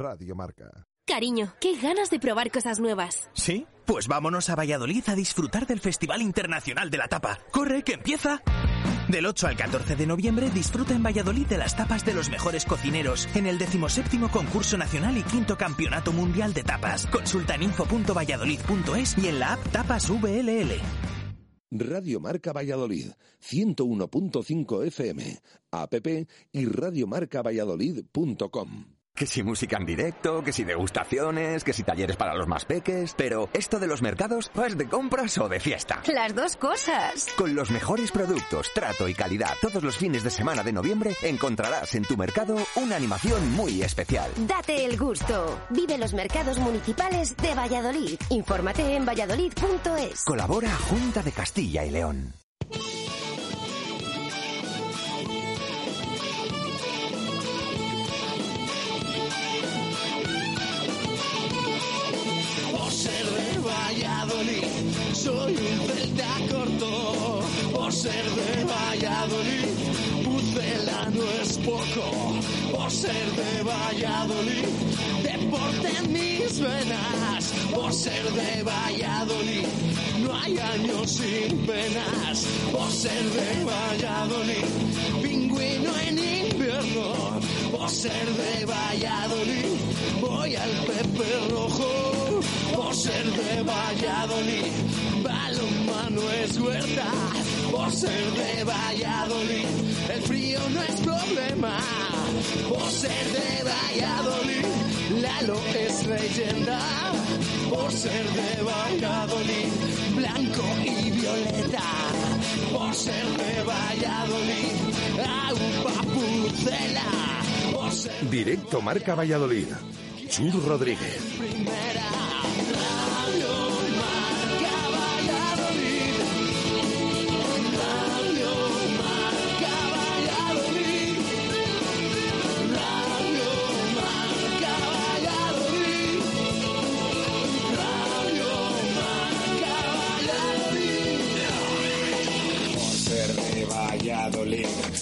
Radio Marca. Cariño, qué ganas de probar cosas nuevas. ¿Sí? Pues vámonos a Valladolid a disfrutar del Festival Internacional de la Tapa. ¡Corre, que empieza! Del 8 al 14 de noviembre disfruta en Valladolid de las tapas de los mejores cocineros en el 17 concurso nacional y quinto campeonato mundial de tapas. Consulta en info.valladolid.es y en la app Tapas VLL. Radio Marca Valladolid, 101.5 FM, app y radiomarcavalladolid.com. Que si música en directo, que si degustaciones, que si talleres para los más peques. Pero esto de los mercados, ¿es de compras o de fiesta? Las dos cosas. Con los mejores productos, trato y calidad, todos los fines de semana de noviembre encontrarás en tu mercado una animación muy especial. Date el gusto. Vive los mercados municipales de Valladolid. Infórmate en valladolid.es. Colabora Junta de Castilla y León. Valladolid, soy un celta corto. Por ser de Valladolid, Pucela no es poco. Por ser de Valladolid, deporte mis venas. Por ser de Valladolid, no hay años sin penas. Por ser de Valladolid, Por ser de Valladolid, voy al Pepe Rojo. Por ser de Valladolid, balonmano es huerta. Por ser de Valladolid, el frío no es problema. Por ser de Valladolid, Lalo es leyenda. Por ser de Valladolid, blanco y violeta. Por ser de Valladolid, agua pucela. Por ser Directo Marca Valladolid. Chur Rodríguez.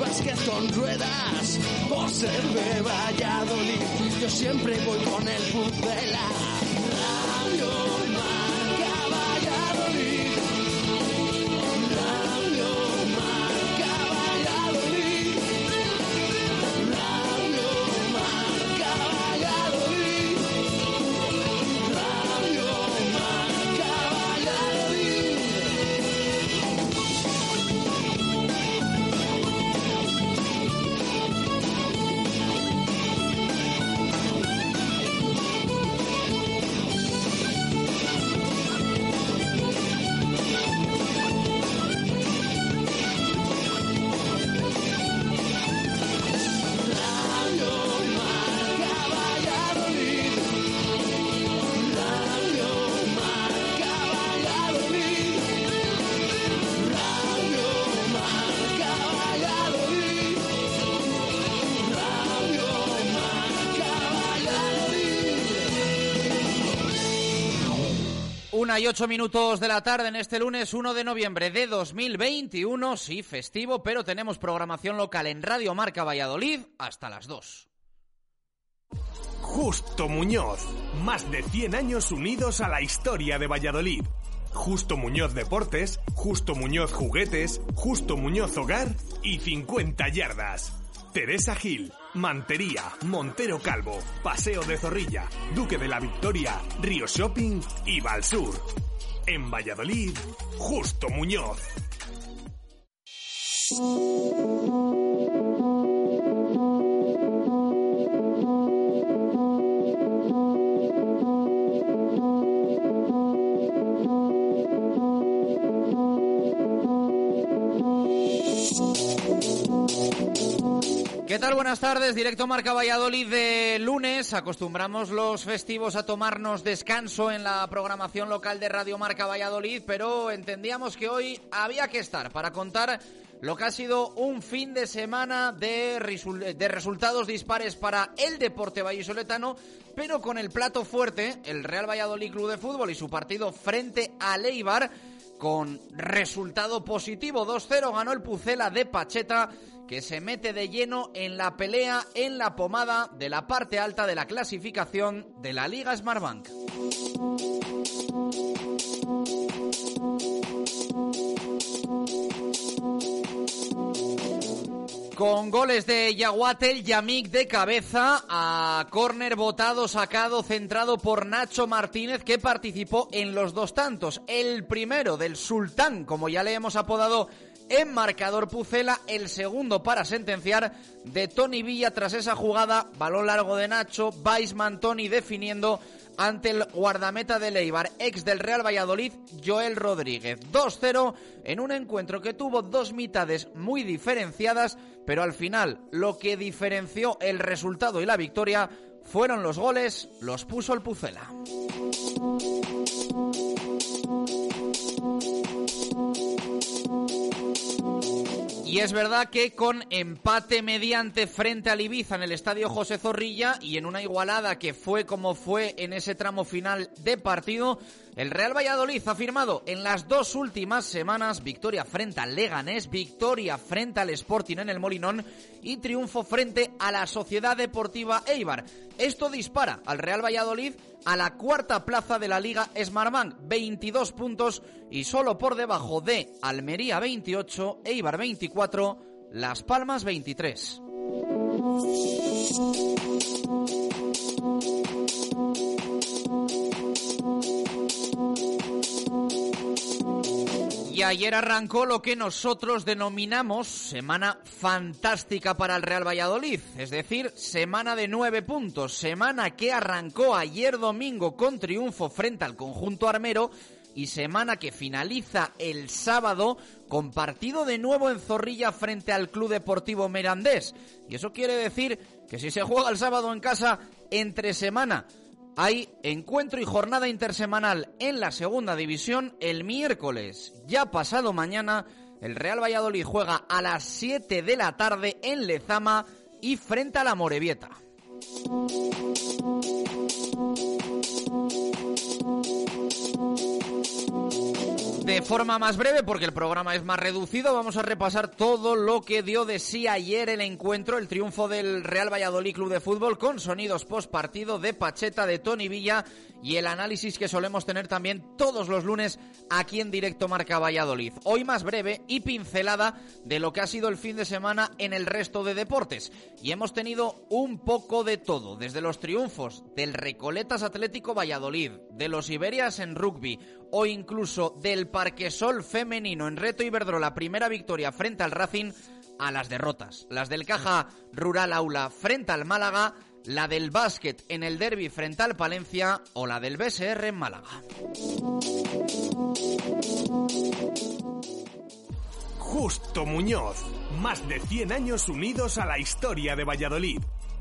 básquet con ruedas. Por ser de Valladolid, yo siempre voy con el pucela. Una ocho minutos de la tarde en este lunes 1 de noviembre de 2021. Sí, festivo, pero tenemos programación local en Radio Marca Valladolid hasta las 2. Justo Muñoz. Más de 100 años unidos a la historia de Valladolid. Justo Muñoz Deportes, Justo Muñoz Juguetes, Justo Muñoz Hogar y 50 Yardas. Teresa Gil, Mantería, Montero Calvo, Paseo de Zorrilla, Duque de la Victoria, Río Shopping y Valsur. En Valladolid, Justo Muñoz. Buenas tardes. Directo Marca Valladolid de lunes. Acostumbramos los festivos a tomarnos descanso en la programación local de Radio Marca Valladolid, pero entendíamos que hoy había que estar para contar lo que ha sido un fin de semana de, de resultados dispares para el deporte vallisoletano, pero con el plato fuerte, el Real Valladolid Club de Fútbol y su partido frente a Leibar, con resultado positivo 2-0 ganó el Pucela de Pacheta que se mete de lleno en la pelea en la pomada de la parte alta de la clasificación de la Liga Smartbank. Con goles de Yaguatel, Yamik de cabeza, a córner botado, sacado, centrado por Nacho Martínez, que participó en los dos tantos. El primero del Sultán, como ya le hemos apodado en marcador Pucela, el segundo para sentenciar de Tony Villa tras esa jugada, balón largo de Nacho, Weisman Tony definiendo ante el guardameta de Leibar, ex del Real Valladolid, Joel Rodríguez. 2-0 en un encuentro que tuvo dos mitades muy diferenciadas, pero al final lo que diferenció el resultado y la victoria fueron los goles, los puso el Pucela. Y es verdad que con empate mediante frente al Ibiza en el estadio José Zorrilla y en una igualada que fue como fue en ese tramo final de partido, el Real Valladolid ha firmado en las dos últimas semanas victoria frente al Leganés, victoria frente al Sporting en el Molinón y triunfo frente a la Sociedad Deportiva Eibar. Esto dispara al Real Valladolid a la cuarta plaza de la Liga Smartbank, 22 puntos y solo por debajo de Almería 28, Eibar 24, Las Palmas 23. Y ayer arrancó lo que nosotros denominamos semana fantástica para el Real Valladolid, es decir, semana de nueve puntos, semana que arrancó ayer domingo con triunfo frente al conjunto armero y semana que finaliza el sábado con partido de nuevo en Zorrilla frente al Club Deportivo Mirandés. Y eso quiere decir que si se juega el sábado en casa, entre semana hay encuentro y jornada intersemanal en la segunda división el miércoles. Ya pasado mañana, el Real Valladolid juega a las 7 de la tarde en Lezama y frente a la Morevieta. De forma más breve, porque el programa es más reducido, vamos a repasar todo lo que dio de sí ayer el encuentro, el triunfo del Real Valladolid Club de Fútbol con sonidos post partido de Pacheta, de Tony Villa y el análisis que solemos tener también todos los lunes aquí en directo Marca Valladolid. Hoy más breve y pincelada de lo que ha sido el fin de semana en el resto de deportes. Y hemos tenido un poco de todo, desde los triunfos del Recoletas Atlético Valladolid, de los Iberias en rugby o incluso del Parquesol femenino en Reto Iberdrola, primera victoria frente al Racing, a las derrotas. Las del Caja Rural Aula frente al Málaga, la del básquet en el derby frente al Palencia o la del BSR en Málaga. Justo Muñoz, más de 100 años unidos a la historia de Valladolid.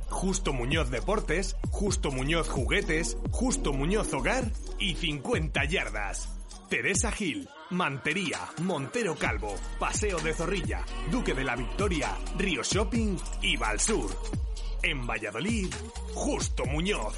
Justo Muñoz Deportes, Justo Muñoz Juguetes, Justo Muñoz Hogar y 50 Yardas. Teresa Gil, Mantería, Montero Calvo, Paseo de Zorrilla, Duque de la Victoria, Río Shopping y Valsur. En Valladolid, Justo Muñoz.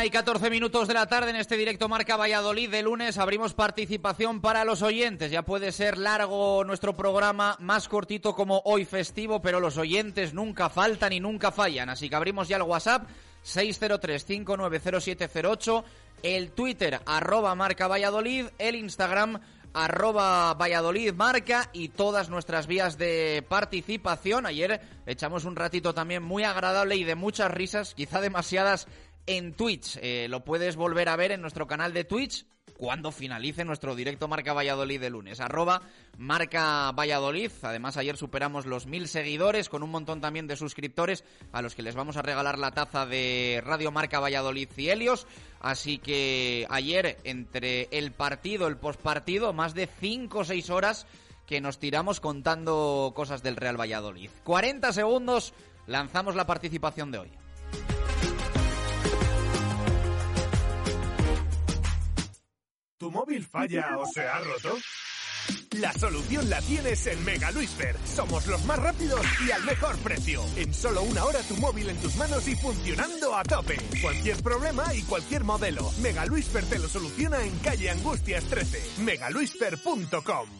Una y 14 minutos de la tarde en este directo Marca Valladolid de lunes. Abrimos participación para los oyentes. Ya puede ser largo nuestro programa, más cortito como hoy festivo, pero los oyentes nunca faltan y nunca fallan. Así que abrimos ya el WhatsApp 603-590708, el Twitter arroba Marca Valladolid, el Instagram arroba Valladolid Marca y todas nuestras vías de participación. Ayer echamos un ratito también muy agradable y de muchas risas, quizá demasiadas en Twitch. Eh, lo puedes volver a ver en nuestro canal de Twitch cuando finalice nuestro directo Marca Valladolid de lunes. Arroba Marca Valladolid. Además, ayer superamos los mil seguidores con un montón también de suscriptores a los que les vamos a regalar la taza de Radio Marca Valladolid y Helios. Así que ayer, entre el partido, el postpartido, más de 5 o 6 horas que nos tiramos contando cosas del Real Valladolid. 40 segundos, lanzamos la participación de hoy. ¿Tu móvil falla o se ha roto? La solución la tienes en Mega Luisfer. Somos los más rápidos y al mejor precio. En solo una hora tu móvil en tus manos y funcionando a tope. Cualquier problema y cualquier modelo. Mega Luisfer te lo soluciona en calle Angustias 13. megaluisfer.com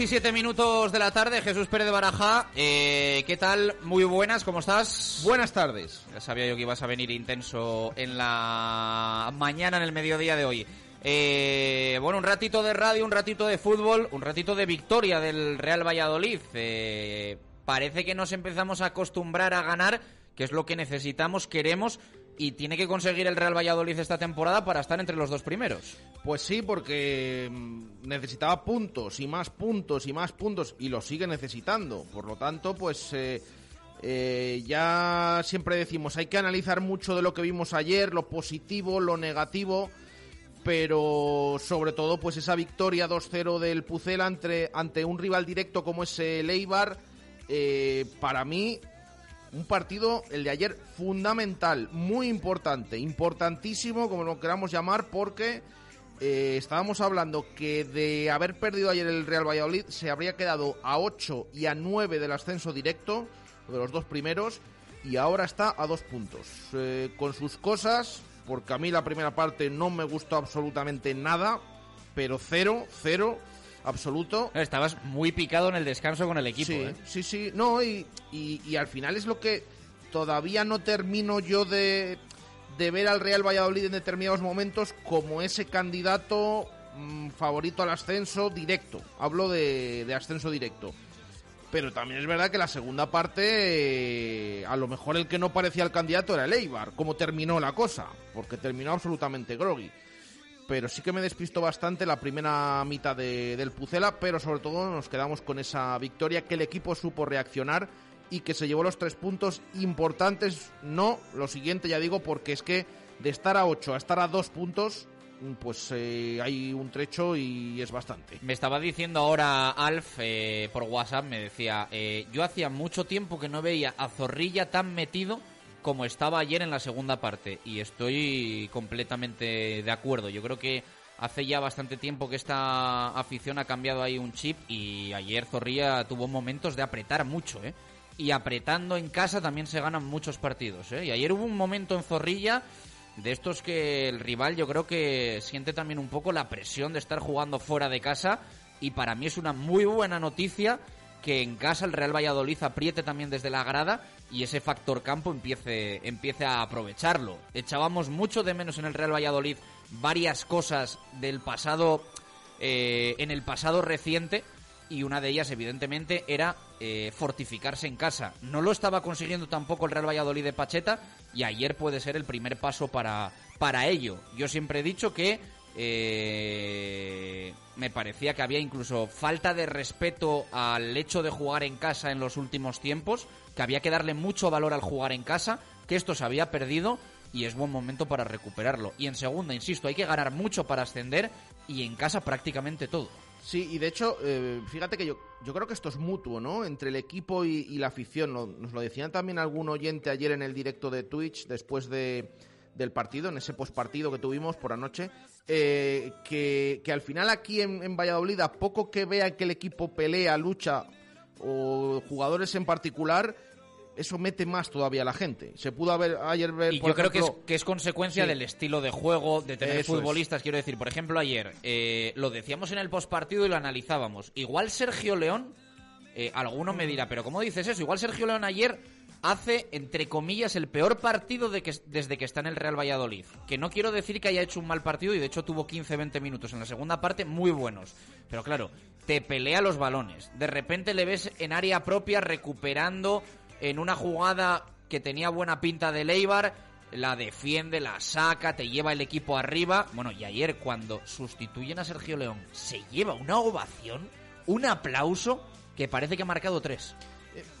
17 minutos de la tarde, Jesús Pérez de Baraja. Eh, ¿Qué tal? Muy buenas, ¿cómo estás? Buenas tardes. Ya sabía yo que ibas a venir intenso en la mañana, en el mediodía de hoy. Eh, bueno, un ratito de radio, un ratito de fútbol, un ratito de victoria del Real Valladolid. Eh, parece que nos empezamos a acostumbrar a ganar, que es lo que necesitamos, queremos y tiene que conseguir el Real Valladolid esta temporada para estar entre los dos primeros. Pues sí, porque mm, necesitaba puntos y más puntos y más puntos y lo sigue necesitando. Por lo tanto, pues eh, eh, ya siempre decimos, hay que analizar mucho de lo que vimos ayer, lo positivo, lo negativo, pero sobre todo pues esa victoria 2-0 del Pucela ante, un rival directo como es el Eibar, eh, para mí un partido, el de ayer, fundamental, muy importante, importantísimo, como lo queramos llamar, porque eh, estábamos hablando que de haber perdido ayer el Real Valladolid se habría quedado a 8 y a 9 del ascenso directo, de los dos primeros, y ahora está a dos puntos. Eh, con sus cosas, porque a mí la primera parte no me gustó absolutamente nada, pero cero, cero, absoluto. Estabas muy picado en el descanso con el equipo. Sí, ¿eh? sí, sí, no, y, y, y al final es lo que todavía no termino yo de, de ver al Real Valladolid en determinados momentos como ese candidato mm, favorito al ascenso directo. Hablo de, de ascenso directo. Pero también es verdad que la segunda parte, eh, a lo mejor el que no parecía el candidato era el Eibar, como terminó la cosa, porque terminó absolutamente groggy pero sí que me despistó bastante la primera mitad de- del Pucela, pero sobre todo nos quedamos con esa victoria que el equipo supo reaccionar y que se llevó los tres puntos importantes, no lo siguiente ya digo, porque es que de estar a 8 a estar a dos puntos pues eh, hay un trecho y es bastante. Me estaba diciendo ahora Alf eh, por WhatsApp, me decía, eh, yo hacía mucho tiempo que no veía a Zorrilla tan metido como estaba ayer en la segunda parte y estoy completamente de acuerdo. Yo creo que hace ya bastante tiempo que esta afición ha cambiado ahí un chip y ayer Zorrilla tuvo momentos de apretar mucho, ¿eh? Y apretando en casa también se ganan muchos partidos, ¿eh? Y ayer hubo un momento en Zorrilla de estos que el rival yo creo que siente también un poco la presión de estar jugando fuera de casa y para mí es una muy buena noticia que en casa el Real Valladolid apriete también desde la grada y ese factor campo empiece, empiece a aprovecharlo. Echábamos mucho de menos en el Real Valladolid varias cosas del pasado, eh, en el pasado reciente, y una de ellas, evidentemente, era eh, fortificarse en casa. No lo estaba consiguiendo tampoco el Real Valladolid de Pacheta, y ayer puede ser el primer paso para, para ello. Yo siempre he dicho que eh, me parecía que había incluso falta de respeto al hecho de jugar en casa en los últimos tiempos, que había que darle mucho valor al jugar en casa, que esto se había perdido y es buen momento para recuperarlo. Y en segunda, insisto, hay que ganar mucho para ascender y en casa prácticamente todo. Sí, y de hecho, eh, fíjate que yo, yo creo que esto es mutuo, ¿no? Entre el equipo y, y la afición. Nos lo decían también algún oyente ayer en el directo de Twitch, después de, del partido, en ese postpartido que tuvimos por anoche, eh, que, que al final aquí en, en Valladolid, a poco que vea que el equipo pelea, lucha, o jugadores en particular, eso mete más todavía a la gente. Se pudo haber ayer ver, Y por yo creo que es, que es consecuencia Sí. del estilo de juego, de tener Eso es. futbolistas. Quiero decir, por ejemplo, ayer eh, lo decíamos en el postpartido y lo analizábamos. Igual Sergio León, eh, alguno me dirá, pero ¿cómo dices eso? Igual Sergio León ayer hace, entre comillas, el peor partido de que, desde que está en el Real Valladolid. Que no quiero decir que haya hecho un mal partido y de hecho tuvo 15-20 minutos en la segunda parte muy buenos. Pero claro, te pelea los balones. De repente le ves en área propia recuperando en una jugada que tenía buena pinta de Leibar, la defiende, la saca, te lleva el equipo arriba. Bueno, y ayer cuando sustituyen a Sergio León, se lleva una ovación, un aplauso que parece que ha marcado tres.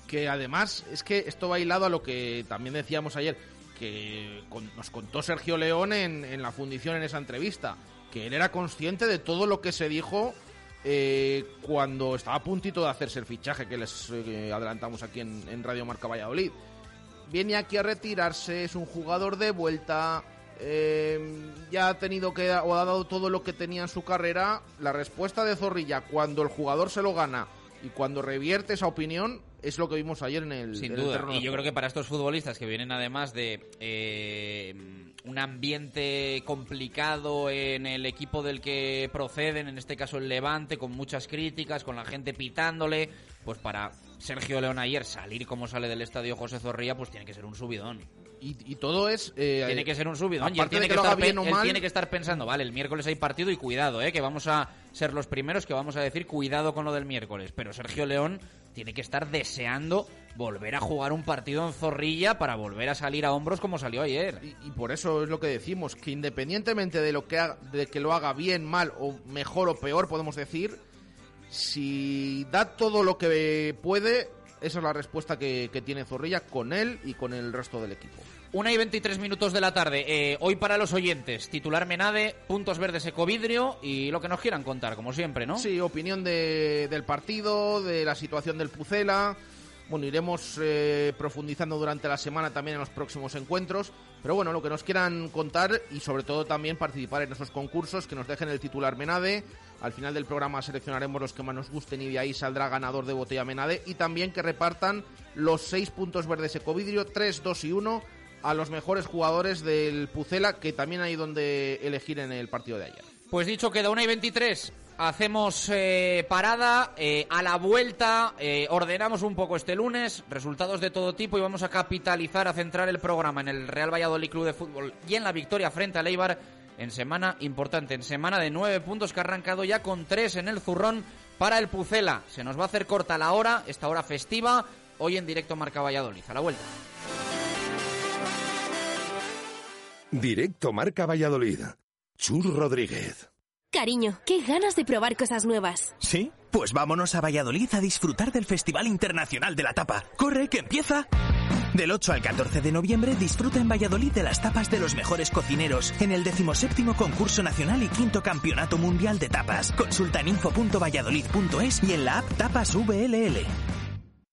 Que además es que esto va hilado a lo que también decíamos ayer, que nos contó Sergio León en, en la fundición en esa entrevista, que él era consciente de todo lo que se dijo eh, cuando estaba a puntito de hacerse el fichaje que les eh, adelantamos aquí en, en Radio Marca Valladolid. Viene aquí a retirarse, es un jugador de vuelta, eh, ya ha tenido que o ha dado todo lo que tenía en su carrera. La respuesta de Zorrilla cuando el jugador se lo gana y cuando revierte esa opinión es lo que vimos ayer en el, Sin en duda. Y yo creo que para estos futbolistas que vienen además de eh, un ambiente complicado en el equipo del que proceden, en este caso el Levante, con muchas críticas, con la gente pitándole, pues para Sergio León ayer salir como sale del estadio José Zorrilla, pues tiene que ser un subidón. Y, y todo es... eh, Tiene que ser un subidón. Y él tiene que, estar, haga bien pe- o él mal- tiene que estar pensando, vale, el miércoles hay partido y cuidado, eh, que vamos a ser los primeros que vamos a decir cuidado con lo del miércoles. Pero Sergio León tiene que estar deseando volver a jugar un partido en Zorrilla para volver a salir a hombros como salió ayer. Y, y por eso es lo que decimos, que independientemente de lo que de que lo haga bien, mal o mejor o peor, podemos decir, si da todo lo que puede, esa es la respuesta que, que tiene Zorrilla con él y con el resto del equipo. Una y 23 minutos de la tarde. Eh, hoy para los oyentes, titular Menade, puntos verdes Ecovidrio y lo que nos quieran contar, como siempre, ¿no? Sí, opinión de- del partido, de la situación del Pucela. Bueno, iremos eh, profundizando durante la semana también en los próximos encuentros. Pero bueno, lo que nos quieran contar y sobre todo también participar en esos concursos, que nos dejen el titular Menade. Al final del programa seleccionaremos los que más nos gusten y de ahí saldrá ganador de botella Menade. Y también que repartan los seis puntos verdes Ecovidrio, 3, 2 y 1 a los mejores jugadores del Pucela, que también hay donde elegir en el partido de ayer. Pues dicho queda una y 23. Hacemos eh, parada, eh, a la vuelta eh, ordenamos un poco este lunes, resultados de todo tipo y vamos a capitalizar, a centrar el programa en el Real Valladolid Club de Fútbol y en la victoria frente al Eibar en semana importante, en semana de nueve puntos que ha arrancado ya con tres en el zurrón para el Pucela. Se nos va a hacer corta la hora, esta hora festiva, hoy en directo Marca Valladolid. A la vuelta. Directo Marca Valladolid. Chur Rodríguez. Cariño, qué ganas de probar cosas nuevas. ¿Sí? Pues vámonos a Valladolid a disfrutar del Festival Internacional de la Tapa. ¡Corre, que empieza! Del 8 al 14 de noviembre disfruta en Valladolid de las tapas de los mejores cocineros en el 17 concurso nacional y quinto campeonato mundial de tapas. Consulta en info.valladolid.es y en la app Tapas VLL.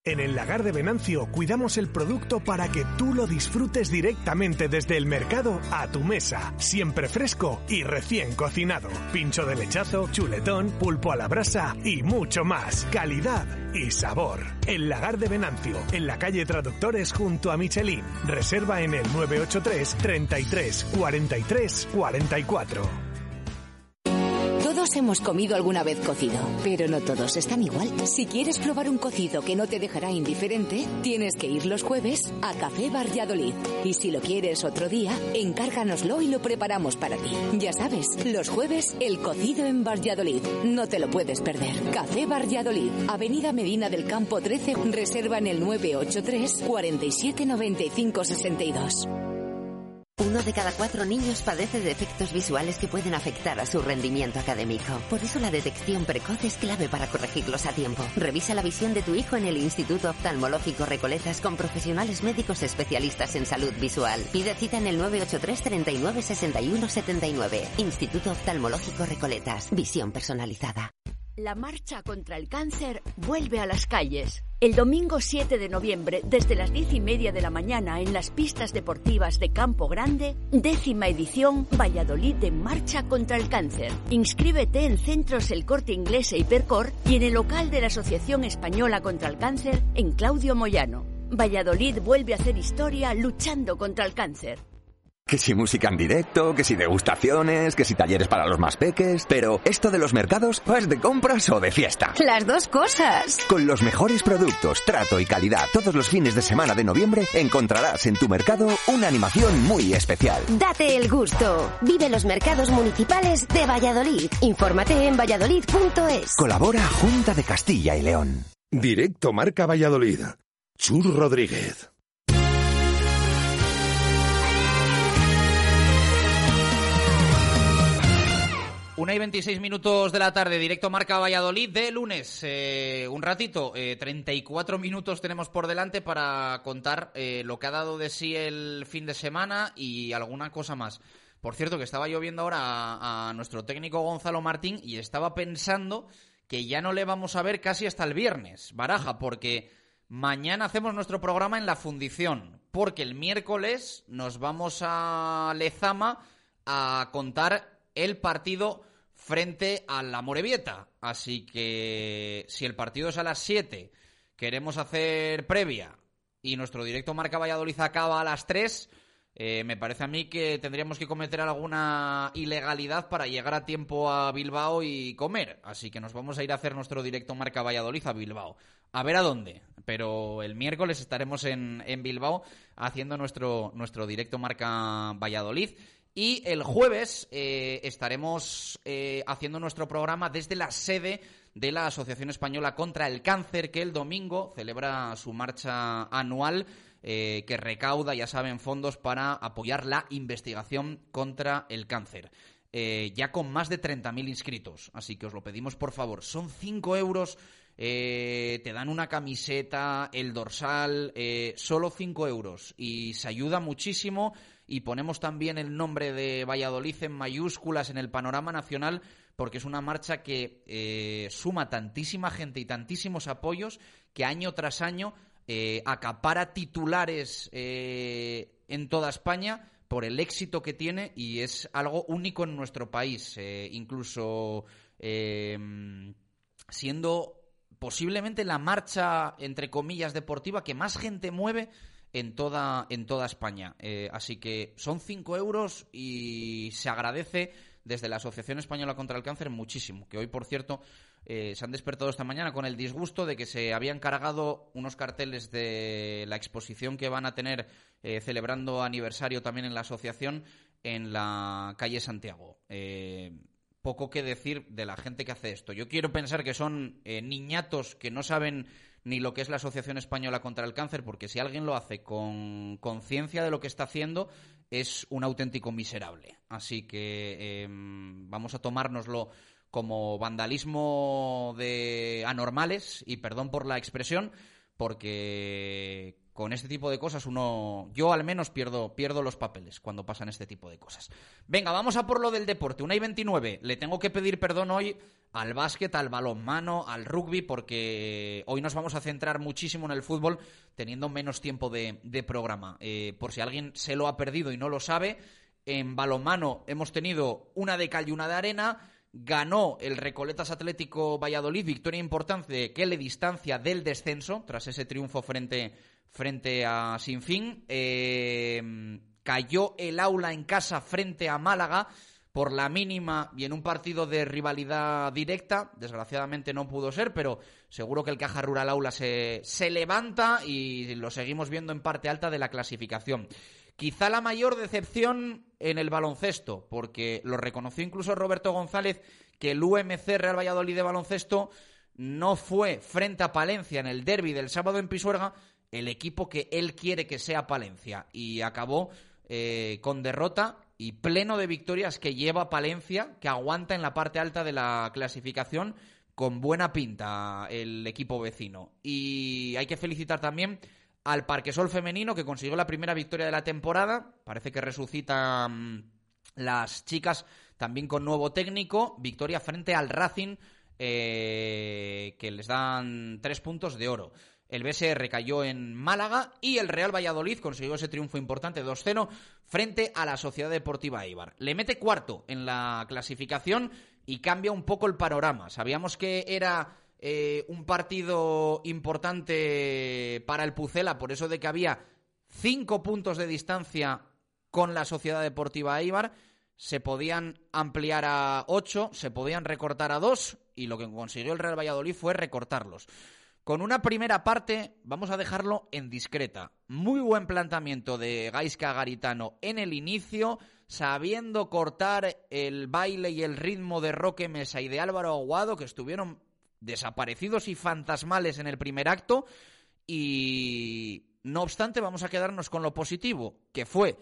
En el lagar de Venancio cuidamos el producto para que tú lo disfrutes directamente desde el mercado a tu mesa, siempre fresco y recién cocinado. Pincho de lechazo, chuletón, pulpo a la brasa y mucho más. Calidad y sabor. El lagar de Venancio, en la calle Traductores junto a Michelin. Reserva en el 983 33 43 44. Todos hemos comido alguna vez cocido, pero no todos están igual. Si quieres probar un cocido que no te dejará indiferente, tienes que ir los jueves a Café Valladolid. Y si lo quieres otro día, encárganoslo y lo preparamos para ti. Ya sabes, los jueves el cocido en Valladolid. No te lo puedes perder. Café Valladolid, Avenida Medina del Campo 13, reserva en el 983 47 95 62. Uno de cada cuatro niños padece de efectos visuales que pueden afectar a su rendimiento académico. Por eso la detección precoz es clave para corregirlos a tiempo. Revisa la visión de tu hijo en el Instituto Oftalmológico Recoletas con profesionales médicos especialistas en salud visual. Pide cita en el 983 39 61 79. Instituto Oftalmológico Recoletas. Visión personalizada. La marcha contra el cáncer vuelve a las calles. El domingo 7 de noviembre, desde las 10 y media de la mañana, en las pistas deportivas de Campo Grande, décima edición Valladolid de Marcha contra el Cáncer. Inscríbete en Centros El Corte Inglés e Hipercor y en el local de la Asociación Española contra el Cáncer en Claudio Moyano. Valladolid vuelve a hacer historia luchando contra el cáncer. Que si música en directo, que si degustaciones, que si talleres para los más peques. Pero esto de los mercados, ¿es de compras o de fiesta? Las dos cosas. Con los mejores productos, trato y calidad, todos los fines de semana de noviembre encontrarás en tu mercado una animación muy especial. Date el gusto. Vive los mercados municipales de Valladolid. Infórmate en valladolid.es. Colabora Junta de Castilla y León. Directo Marca Valladolid. Chur Rodríguez. Una y 26 minutos de la tarde, directo Marca Valladolid de lunes. Eh, un ratito, eh, 34 minutos tenemos por delante para contar eh, lo que ha dado de sí el fin de semana y alguna cosa más. Por cierto, que estaba yo viendo ahora a, a nuestro técnico Gonzalo Martín y estaba pensando que ya no le vamos a ver casi hasta el viernes, Baraja, porque mañana hacemos nuestro programa en la fundición, porque el miércoles nos vamos a Lezama a contar el partido frente a la Morevieta. Así que si el partido es a las 7, queremos hacer previa y nuestro directo Marca Valladolid acaba a las 3, eh, me parece a mí que tendríamos que cometer alguna ilegalidad para llegar a tiempo a Bilbao y comer. Así que nos vamos a ir a hacer nuestro directo Marca Valladolid a Bilbao. A ver a dónde. Pero el miércoles estaremos en, en Bilbao haciendo nuestro, nuestro directo Marca Valladolid. Y el jueves eh, estaremos eh, haciendo nuestro programa desde la sede de la Asociación Española contra el Cáncer, que el domingo celebra su marcha anual eh, que recauda, ya saben, fondos para apoyar la investigación contra el cáncer. ya con más de 30.000 inscritos, así que os lo pedimos por favor. Son 5 euros te dan una camiseta, el dorsal, solo 5 euros y se ayuda muchísimo y ponemos también el nombre de Valladolid en mayúsculas en el panorama nacional porque es una marcha que eh, suma tantísima gente y tantísimos apoyos que año tras año eh, acapara titulares eh, en toda España por el éxito que tiene y es algo único en nuestro país, incluso siendo posiblemente la marcha, entre comillas, deportiva que más gente mueve en toda, en toda España. Eh, así que son 5 euros y se agradece desde la Asociación Española contra el Cáncer muchísimo. Que hoy, por cierto, eh, se han despertado esta mañana con el disgusto de que se habían cargado unos carteles de la exposición que van a tener eh, celebrando aniversario también en la asociación en la calle Santiago. poco que decir de la gente que hace esto. Yo quiero pensar que son niñatos que no saben ni lo que es la Asociación Española contra el Cáncer, porque si alguien lo hace con conciencia de lo que está haciendo, es un auténtico miserable. Así que em, vamos a tomárnoslo como vandalismo de anormales, y perdón por la expresión, porque con este tipo de cosas uno, yo al menos pierdo, pierdo los papeles cuando pasan este tipo de cosas. Venga, vamos a por lo del deporte. Una y 29. Le tengo que pedir perdón hoy al básquet, al balonmano, al rugby, porque hoy nos vamos a centrar muchísimo en el fútbol, teniendo menos tiempo de, programa. Eh, por si alguien se lo ha perdido y no lo sabe, en balonmano hemos tenido una de cal y una de arena ganó el Recoletas Atlético Valladolid, victoria importante que le distancia del descenso tras ese triunfo frente, frente a Sinfín. Eh, cayó el aula en casa frente a Málaga por la mínima y en un partido de rivalidad directa. Desgraciadamente no pudo ser, pero seguro que el Caja Rural Aula se, se levanta y lo seguimos viendo en parte alta de la clasificación. Quizá la mayor decepción en el baloncesto, porque lo reconoció incluso Roberto González, que el UMC Real Valladolid de baloncesto no fue frente a Palencia en el derby del sábado en Pisuerga el equipo que él quiere que sea Palencia y acabó eh, con derrota y pleno de victorias que lleva Palencia, que aguanta en la parte alta de la clasificación con buena pinta el equipo vecino. Y hay que felicitar también al Parquesol femenino que consiguió la primera victoria de la temporada. Parece que resucitan las chicas también con nuevo técnico. Victoria frente al Racing eh, que les dan tres puntos de oro. El BSR cayó en Málaga y el Real Valladolid consiguió ese triunfo importante 2-0 frente a la Sociedad Deportiva Eibar. Le mete cuarto en la clasificación y cambia un poco el panorama. Sabíamos que era eh, un partido importante para el Pucela, por eso de que había cinco puntos de distancia con la Sociedad Deportiva Eibar, se podían ampliar a ocho, se podían recortar a dos, y lo que consiguió el Real Valladolid fue recortarlos. Con una primera parte, vamos a dejarlo en discreta. Muy buen planteamiento de Gaisca Garitano en el inicio, sabiendo cortar el baile y el ritmo de Roque Mesa y de Álvaro Aguado, que estuvieron desaparecidos y fantasmales en el primer acto y no obstante vamos a quedarnos con lo positivo, que fue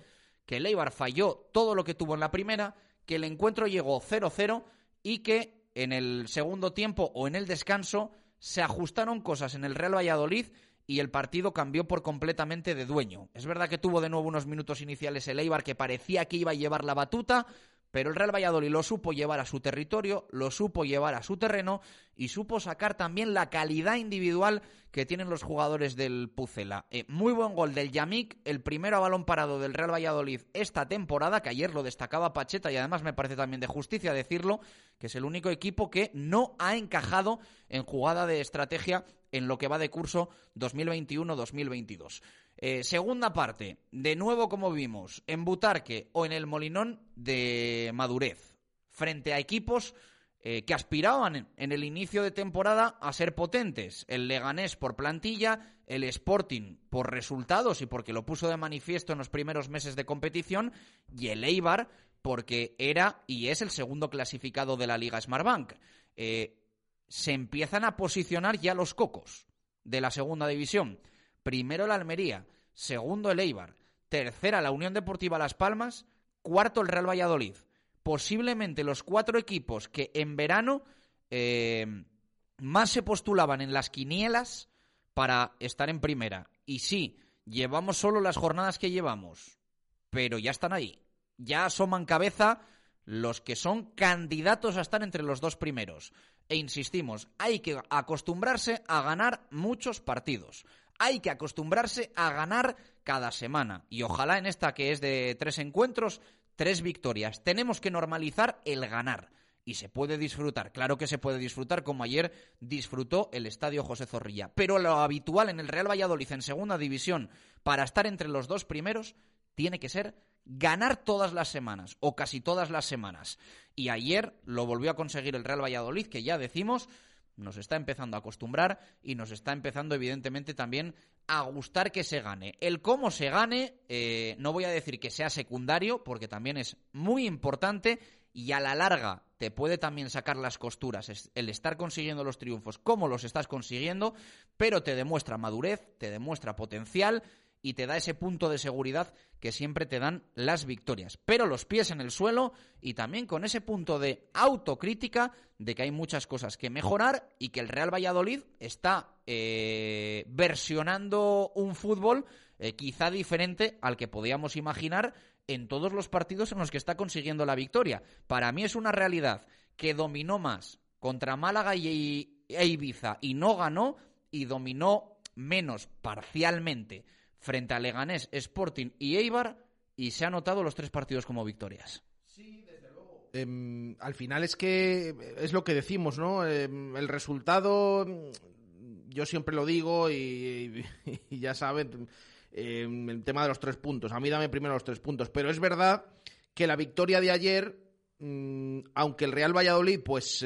que Leibar falló todo lo que tuvo en la primera, que el encuentro llegó 0-0 y que en el segundo tiempo o en el descanso se ajustaron cosas en el Real Valladolid y el partido cambió por completamente de dueño. Es verdad que tuvo de nuevo unos minutos iniciales el Eibar que parecía que iba a llevar la batuta, pero el Real Valladolid lo supo llevar a su territorio, lo supo llevar a su terreno y supo sacar también la calidad individual que tienen los jugadores del Pucela. Eh, muy buen gol del Yamik, el primero a balón parado del Real Valladolid esta temporada, que ayer lo destacaba Pacheta y además me parece también de justicia decirlo, que es el único equipo que no ha encajado en jugada de estrategia en lo que va de curso 2021-2022. Eh, segunda parte, de nuevo como vimos, en Butarque o en el Molinón de Madurez, frente a equipos eh, que aspiraban en el inicio de temporada a ser potentes. El Leganés por plantilla, el Sporting por resultados y porque lo puso de manifiesto en los primeros meses de competición, y el Eibar porque era y es el segundo clasificado de la Liga Smartbank. Eh, se empiezan a posicionar ya los cocos de la segunda división. Primero la Almería, segundo el Eibar, tercera la Unión Deportiva Las Palmas, cuarto el Real Valladolid. Posiblemente los cuatro equipos que en verano eh, más se postulaban en las quinielas para estar en primera. Y sí, llevamos solo las jornadas que llevamos, pero ya están ahí. Ya asoman cabeza los que son candidatos a estar entre los dos primeros. E insistimos, hay que acostumbrarse a ganar muchos partidos hay que acostumbrarse a ganar cada semana. Y ojalá en esta que es de tres encuentros, tres victorias. Tenemos que normalizar el ganar. Y se puede disfrutar, claro que se puede disfrutar como ayer disfrutó el Estadio José Zorrilla. Pero lo habitual en el Real Valladolid en segunda división para estar entre los dos primeros tiene que ser ganar todas las semanas o casi todas las semanas. Y ayer lo volvió a conseguir el Real Valladolid, que ya decimos nos está empezando a acostumbrar y nos está empezando evidentemente también a gustar que se gane. El cómo se gane, eh, no voy a decir que sea secundario, porque también es muy importante y a la larga te puede también sacar las costuras el estar consiguiendo los triunfos como los estás consiguiendo, pero te demuestra madurez, te demuestra potencial y te da ese punto de seguridad que siempre te dan las victorias. Pero los pies en el suelo y también con ese punto de autocrítica de que hay muchas cosas que mejorar y que el Real Valladolid está eh, versionando un fútbol eh, quizá diferente al que podíamos imaginar en todos los partidos en los que está consiguiendo la victoria. Para mí es una realidad que dominó más contra Málaga y e Ibiza y no ganó y dominó menos parcialmente frente a Leganés, Sporting y Eibar y se han notado los tres partidos como victorias. Sí, desde luego. Em, al final es que es lo que decimos, ¿no? Em, el resultado, yo siempre lo digo y, ya saben, em, el tema de los tres puntos. A mí dame primero los tres puntos, pero es verdad que la victoria de ayer, mm, aunque el Real Valladolid, pues...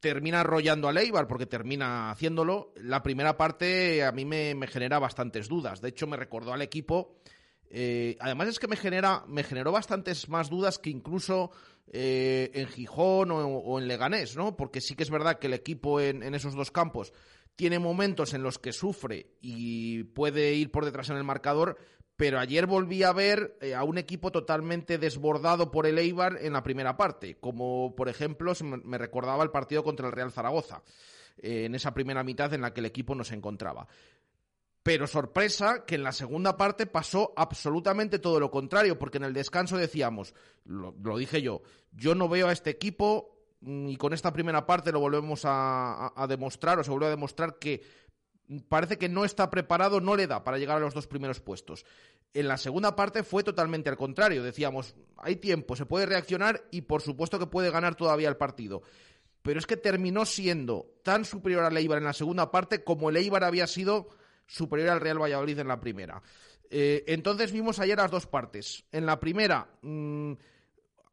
Termina arrollando a Leibar porque termina haciéndolo. La primera parte a mí me, genera bastantes dudas. De hecho, me recordó al equipo. Eh, además es que me genera me generó bastantes más dudas que incluso eh, en Gijón o, en Leganés, ¿no? Porque sí que es verdad que el equipo en, esos dos campos tiene momentos en los que sufre y puede ir por detrás en el marcador, pero ayer volví a ver eh, a un equipo totalmente desbordado por el Eibar en la primera parte, como por ejemplo me recordaba el partido contra el Real Zaragoza, eh, en esa primera mitad en la que el equipo no se encontraba. Pero sorpresa que en la segunda parte pasó absolutamente todo lo contrario, porque en el descanso decíamos, lo, dije yo, yo no veo a este equipo y con esta primera parte lo volvemos a, a demostrar, o se vuelve a demostrar que parece que no está preparado, no le da para llegar a los dos primeros puestos. En la segunda parte fue totalmente al contrario. Decíamos, hay tiempo, se puede reaccionar y por supuesto que puede ganar todavía el partido. Pero es que terminó siendo tan superior al Eibar en la segunda parte como el Eibar había sido superior al Real Valladolid en la primera. Eh, entonces vimos ayer las dos partes. En la primera, mm,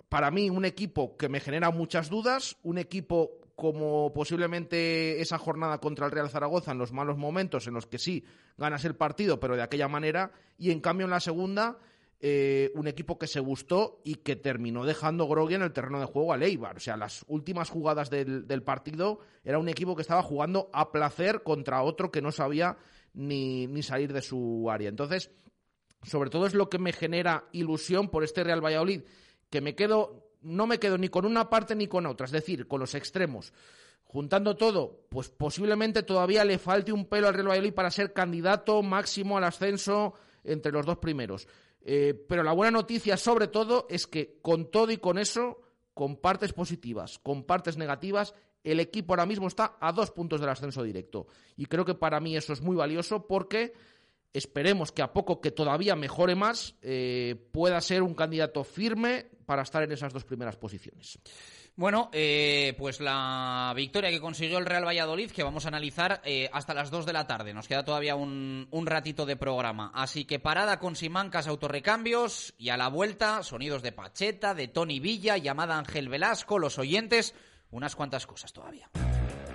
para mí, un equipo que me genera muchas dudas, un equipo como posiblemente esa jornada contra el Real Zaragoza en los malos momentos en los que sí ganas el partido, pero de aquella manera, y en cambio en la segunda, eh, un equipo que se gustó y que terminó dejando Grogui en el terreno de juego a Leibar. O sea, las últimas jugadas del, partido era un equipo que estaba jugando a placer contra otro que no sabía ni, ni salir de su área. Entonces, sobre todo es lo que me genera ilusión por este Real Valladolid, que me quedo no me quedo ni con una parte ni con otra, es decir, con los extremos. Juntando todo, pues posiblemente todavía le falte un pelo al Real Valladolid para ser candidato máximo al ascenso entre los dos primeros. Eh, pero la buena noticia, sobre todo, es que con todo y con eso, con partes positivas, con partes negativas, el equipo ahora mismo está a dos puntos del ascenso directo. Y creo que para mí eso es muy valioso porque esperemos que a poco que todavía mejore más, eh, pueda ser un candidato firme para estar en esas dos primeras posiciones. Bueno, eh, pues la victoria que consiguió el Real Valladolid, que vamos a analizar eh, hasta las 2 de la tarde. Nos queda todavía un, un, ratito de programa. Así que parada con Simancas Autorrecambios y a la vuelta, sonidos de Pacheta, de Tony Villa, llamada Ángel Velasco, los oyentes, unas cuantas cosas todavía.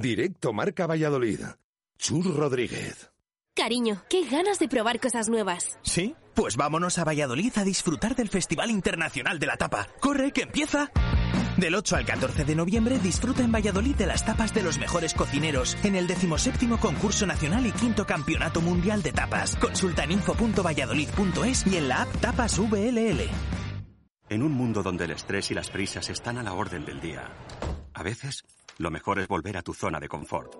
Directo Marca Valladolid. Chur Rodríguez. Cariño, qué ganas de probar cosas nuevas. ¿Sí? Pues vámonos a Valladolid a disfrutar del Festival Internacional de la Tapa. ¡Corre, que empieza! Del 8 al 14 de noviembre disfruta en Valladolid de las tapas de los mejores cocineros en el 17 Concurso Nacional y quinto Campeonato Mundial de Tapas. Consulta en info.valladolid.es y en la app Tapas VLL. En un mundo donde el estrés y las prisas están a la orden del día, a veces lo mejor es volver a tu zona de confort.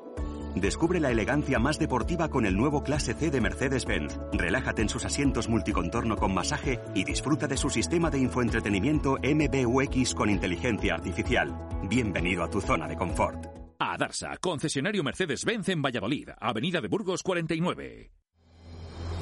Descubre la elegancia más deportiva con el nuevo Clase C de Mercedes-Benz. Relájate en sus asientos multicontorno con masaje y disfruta de su sistema de infoentretenimiento MBUX con inteligencia artificial. Bienvenido a tu zona de confort. A Darsa, concesionario Mercedes-Benz en Valladolid, Avenida de Burgos 49.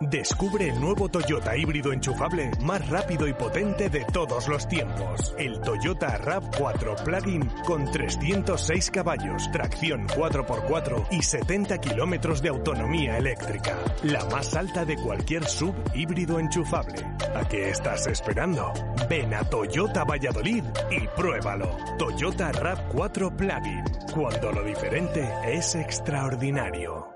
Descubre el nuevo Toyota híbrido enchufable más rápido y potente de todos los tiempos. El Toyota RAV4 Plug-in con 306 caballos, tracción 4x4 y 70 kilómetros de autonomía eléctrica. La más alta de cualquier sub híbrido enchufable. ¿A qué estás esperando? Ven a Toyota Valladolid y pruébalo. Toyota RAV4 Plug-in. Cuando lo diferente es extraordinario.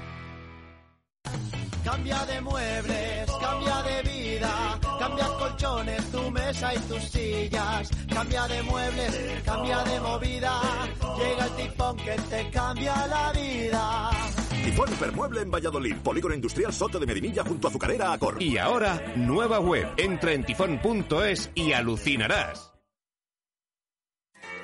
Cambia de muebles, cambia de vida, cambia colchones, tu mesa y tus sillas. Cambia de muebles, cambia de movida. Llega el tifón que te cambia la vida. Tifón Hipermueble en Valladolid, Polígono Industrial Soto de Medinilla junto a Azucarera Acor. Y ahora, nueva web. Entra en tifón.es y alucinarás.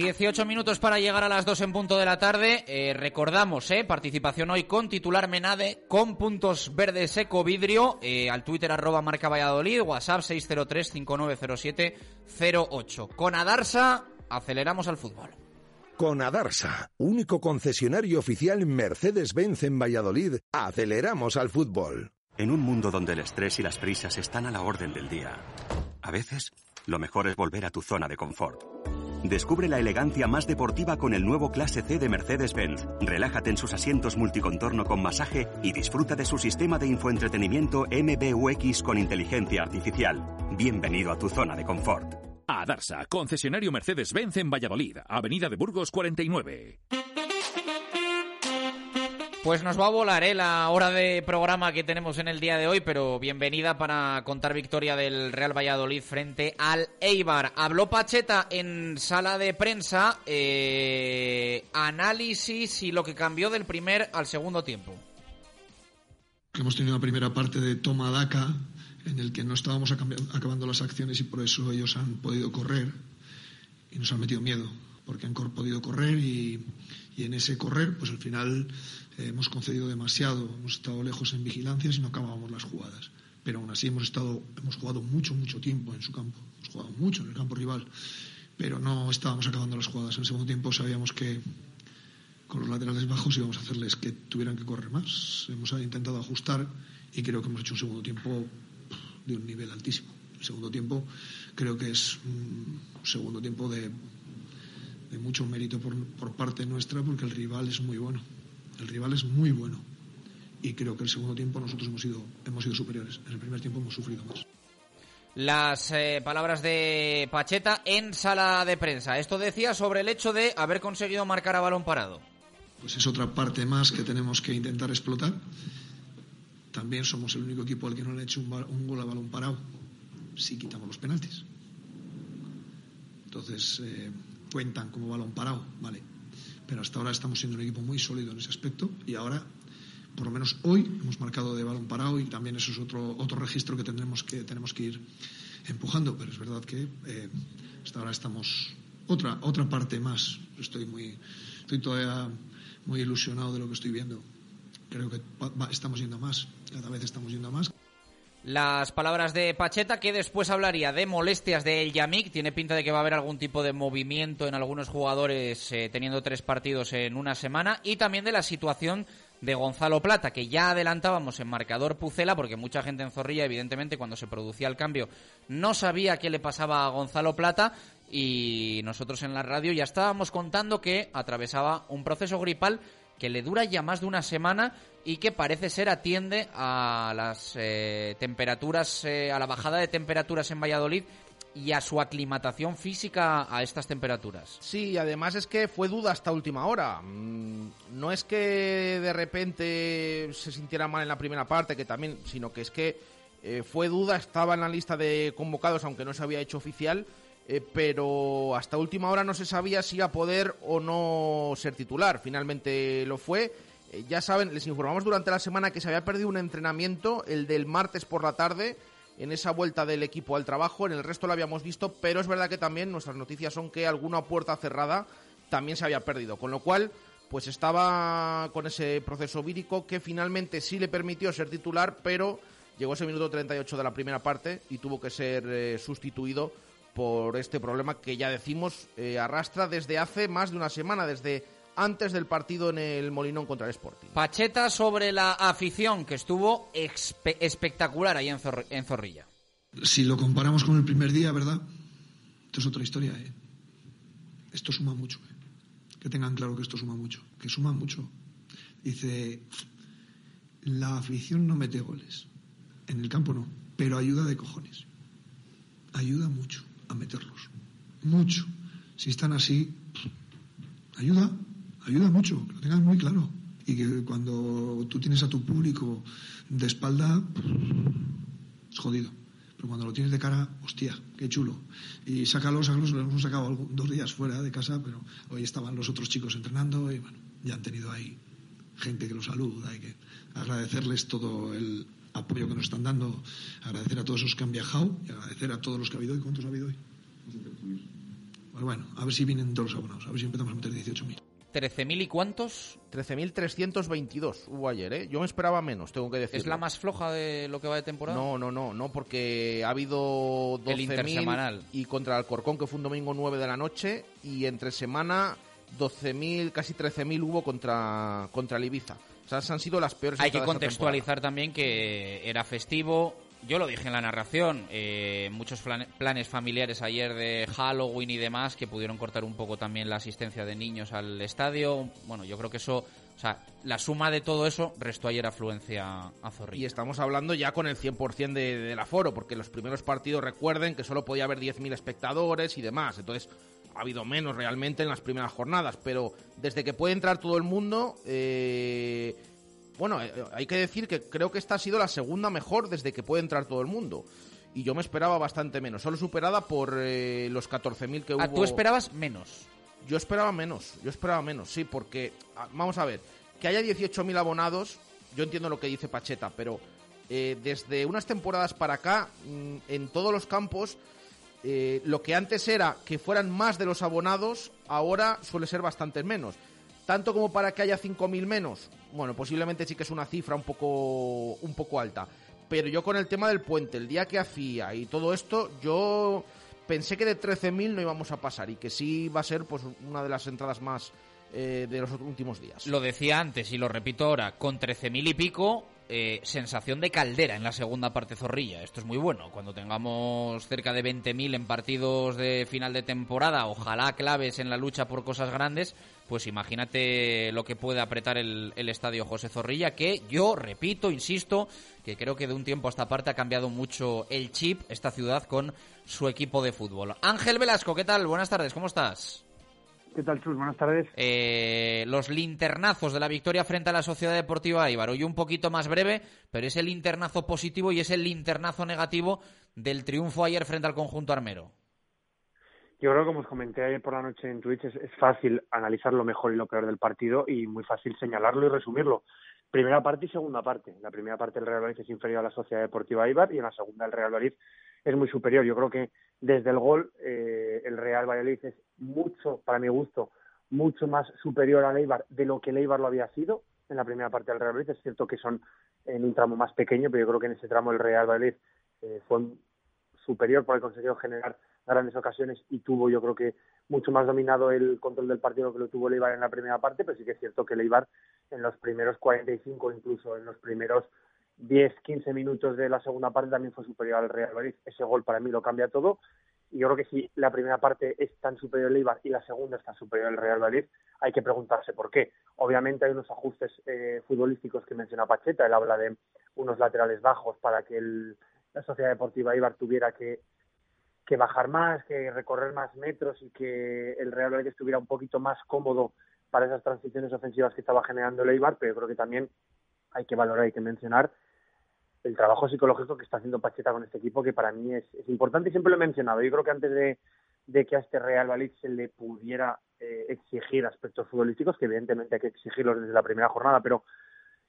18 minutos para llegar a las 2 en punto de la tarde. Eh, recordamos, eh, participación hoy con titular Menade, con puntos verdes eco vidrio, eh, al Twitter arroba marca Valladolid, WhatsApp 603-5907-08. Con Adarsa, aceleramos al fútbol. Con Adarsa, único concesionario oficial Mercedes-Benz en Valladolid, aceleramos al fútbol. En un mundo donde el estrés y las prisas están a la orden del día, a veces lo mejor es volver a tu zona de confort. Descubre la elegancia más deportiva con el nuevo Clase C de Mercedes-Benz. Relájate en sus asientos multicontorno con masaje y disfruta de su sistema de infoentretenimiento MBUX con inteligencia artificial. Bienvenido a tu zona de confort. A Darsa, concesionario Mercedes-Benz en Valladolid, Avenida de Burgos 49. Pues nos va a volar ¿eh? la hora de programa que tenemos en el día de hoy, pero bienvenida para contar victoria del Real Valladolid frente al Eibar. Habló Pacheta en sala de prensa, eh, análisis y lo que cambió del primer al segundo tiempo. Hemos tenido una primera parte de toma daca en el que no estábamos acabando las acciones y por eso ellos han podido correr y nos han metido miedo, porque han podido correr y, y en ese correr, pues al final hemos concedido demasiado, hemos estado lejos en vigilancias y no acabábamos las jugadas. Pero aún así hemos estado, hemos jugado mucho, mucho tiempo en su campo, hemos jugado mucho en el campo rival, pero no estábamos acabando las jugadas. En el segundo tiempo sabíamos que con los laterales bajos íbamos a hacerles que tuvieran que correr más. Hemos intentado ajustar y creo que hemos hecho un segundo tiempo de un nivel altísimo. El segundo tiempo creo que es un segundo tiempo de, mucho mérito por parte nuestra porque el rival es muy bueno. El rival es muy bueno y creo que el segundo tiempo nosotros hemos sido, hemos sido superiores. En el primer tiempo hemos sufrido más. Las eh, palabras de Pacheta en sala de prensa. Esto decía sobre el hecho de haber conseguido marcar a balón parado. Pues es otra parte más que tenemos que intentar explotar. También somos el único equipo al que no le ha hecho un, un gol a balón parado si quitamos los penaltis. Entonces, eh, cuentan como balón parado, vale pero hasta ahora estamos siendo un equipo muy sólido en ese aspecto y ahora por lo menos hoy hemos marcado de balón parado y también eso es otro otro registro que tendremos que tenemos que ir empujando pero es verdad que eh, hasta ahora estamos otra otra parte más. Estoy muy estoy todavía muy ilusionado de lo que estoy viendo. Creo que estamos yendo más cada vez estamos yendo más Las palabras de Pacheta, que después hablaría de molestias de El Yamik. Tiene pinta de que va a haber algún tipo de movimiento en algunos jugadores eh, teniendo tres partidos en una semana. Y también de la situación de Gonzalo Plata, que ya adelantábamos en marcador Pucela, porque mucha gente en Zorrilla, evidentemente, cuando se producía el cambio, no sabía qué le pasaba a Gonzalo Plata. Y nosotros en la radio ya estábamos contando que atravesaba un proceso gripal que le dura ya más de una semana y que parece ser atiende a las eh, temperaturas, eh, a la bajada de temperaturas en Valladolid y a su aclimatación física a estas temperaturas. Sí, además es que fue duda hasta última hora. Mm, no es que de repente se sintiera mal en la primera parte, que también, sino que es que eh, fue duda, estaba en la lista de convocados, aunque no se había hecho oficial, eh, pero hasta última hora no se sabía si iba a poder o no ser titular. Finalmente lo fue. Eh, ya saben, les informamos durante la semana que se había perdido un entrenamiento, el del martes por la tarde, en esa vuelta del equipo al trabajo. En el resto lo habíamos visto, pero es verdad que también nuestras noticias son que alguna puerta cerrada también se había perdido. Con lo cual, pues estaba con ese proceso vírico que finalmente sí le permitió ser titular, pero llegó ese minuto 38 de la primera parte y tuvo que ser eh, sustituido por este problema que ya decimos eh, arrastra desde hace más de una semana, desde antes del partido en el Molinón contra el Sporting. Pacheta sobre la afición que estuvo espectacular ahí en, Zorrilla. Si lo comparamos con el primer día, ¿verdad? Esto es otra historia, ¿eh? Esto suma mucho, ¿eh? Que tengan claro que esto suma mucho, que suma mucho. Dice, la afición no mete goles, en el campo no, pero ayuda de cojones. Ayuda mucho a meterlos. Mucho. Si están así, ayuda, ayuda mucho, que lo tengas muy claro. Y que cuando tú tienes a tu público de espalda, es jodido. Pero cuando lo tienes de cara, hostia, qué chulo. Y sácalos, sácalos, los hemos sacado dos días fuera de casa, pero hoy estaban los otros chicos entrenando y bueno, ya han tenido ahí gente que los saluda y que agradecerles todo el, apoyo que nos están dando, agradecer a todos los que han viajado y agradecer a todos los que ha habido hoy. ¿Cuántos ha habido hoy? Pues bueno, a ver si vienen todos los abonados, a ver si empezamos a meter 18.000. ¿13.000 y cuántos? 13.322 hubo ayer, ¿eh? Yo me esperaba menos, tengo que decir. ¿Es la más floja de lo que va de temporada? No, no, no, no, porque ha habido 12.000 y contra el Alcorcón, que fue un domingo 9 de la noche, y entre semana 12.000, casi 13.000 hubo contra, contra el Ibiza han sido las peores. Hay que contextualizar también que era festivo. Yo lo dije en la narración, eh, muchos planes familiares ayer de Halloween y demás que pudieron cortar un poco también la asistencia de niños al estadio. Bueno, yo creo que eso, o sea, la suma de todo eso restó ayer afluencia a Zorrilla. Y estamos hablando ya con el 100% de, del aforo, porque los primeros partidos recuerden que solo podía haber 10.000 espectadores y demás. Entonces, ha habido menos realmente en las primeras jornadas, pero desde que puede entrar todo el mundo, eh, bueno, eh, hay que decir que creo que esta ha sido la segunda mejor desde que puede entrar todo el mundo. Y yo me esperaba bastante menos, solo superada por eh, los 14.000 que ah, hubo. ¿Tú esperabas menos? Yo esperaba menos, yo esperaba menos, sí, porque, ah, vamos a ver, que haya 18.000 abonados, yo entiendo lo que dice Pacheta, pero desde unas temporadas para acá, mm, en todos los campos, eh, lo que antes era que fueran más de los abonados, ahora suele ser bastante menos. Tanto como para que haya 5.000 menos, bueno, posiblemente sí que es una cifra un poco, un poco alta. Pero yo con el tema del puente, el día que hacía y todo esto, yo pensé que de 13.000 no íbamos a pasar y que sí va a ser pues una de las entradas más eh, de los últimos días. Lo decía antes y lo repito ahora, con 13.000 y pico eh, sensación de caldera en la segunda parte zorrilla. Esto es muy bueno. Cuando tengamos cerca de 20.000 en partidos de final de temporada, ojalá claves en la lucha por cosas grandes, pues imagínate lo que puede apretar el, estadio José Zorrilla, que yo repito, insisto, que creo que de un tiempo a esta parte ha cambiado mucho el chip esta ciudad con su equipo de fútbol. Ángel Velasco, ¿qué tal? Buenas tardes, ¿cómo estás? ¿Qué tal, Chus? Buenas tardes. Eh, los linternazos de la victoria frente a la Sociedad Deportiva Ibar. Hoy un poquito más breve, pero es el linternazo positivo y es el linternazo negativo del triunfo ayer frente al conjunto armero. Yo creo que, como os comenté ayer por la noche en Twitch, es, es fácil analizar lo mejor y lo peor del partido y muy fácil señalarlo y resumirlo. Primera parte y segunda parte. La primera parte del Real Madrid es inferior a la Sociedad Deportiva Ibar y en la segunda el Real Madrid es muy superior. Yo creo que desde el gol eh, el Real Valladolid es mucho, para mi gusto, mucho más superior a Eibar de lo que el Eibar lo había sido en la primera parte del Real Madrid. Es cierto que son en un tramo más pequeño, pero yo creo que en ese tramo el Real Valladolid eh, fue superior porque consiguió generar grandes ocasiones y tuvo yo creo que mucho más dominado el control del partido que lo tuvo el Eibar en la primera parte, pero sí que es cierto que el Eibar en los primeros 45, incluso en los primeros 10, 15 minutos de la segunda parte también fue superior al Real Madrid. Ese gol para mí lo cambia todo. Y yo creo que si la primera parte es tan superior al Eibar y la segunda está superior al Real Madrid, hay que preguntarse por qué. Obviamente hay unos ajustes eh, futbolísticos que menciona Pacheta. Él habla de unos laterales bajos para que la Sociedad Deportiva Eibar tuviera que, que bajar más, que recorrer más metros y que el Real Madrid estuviera un poquito más cómodo para esas transiciones ofensivas que estaba generando el Eibar, pero yo creo que también hay que valorar, hay que mencionar el trabajo psicológico que está haciendo Pacheta con este equipo, que para mí es, importante y siempre lo he mencionado. Yo creo que antes de, que a este Real Valladolid se le pudiera eh, exigir aspectos futbolísticos, que evidentemente hay que exigirlos desde la primera jornada, pero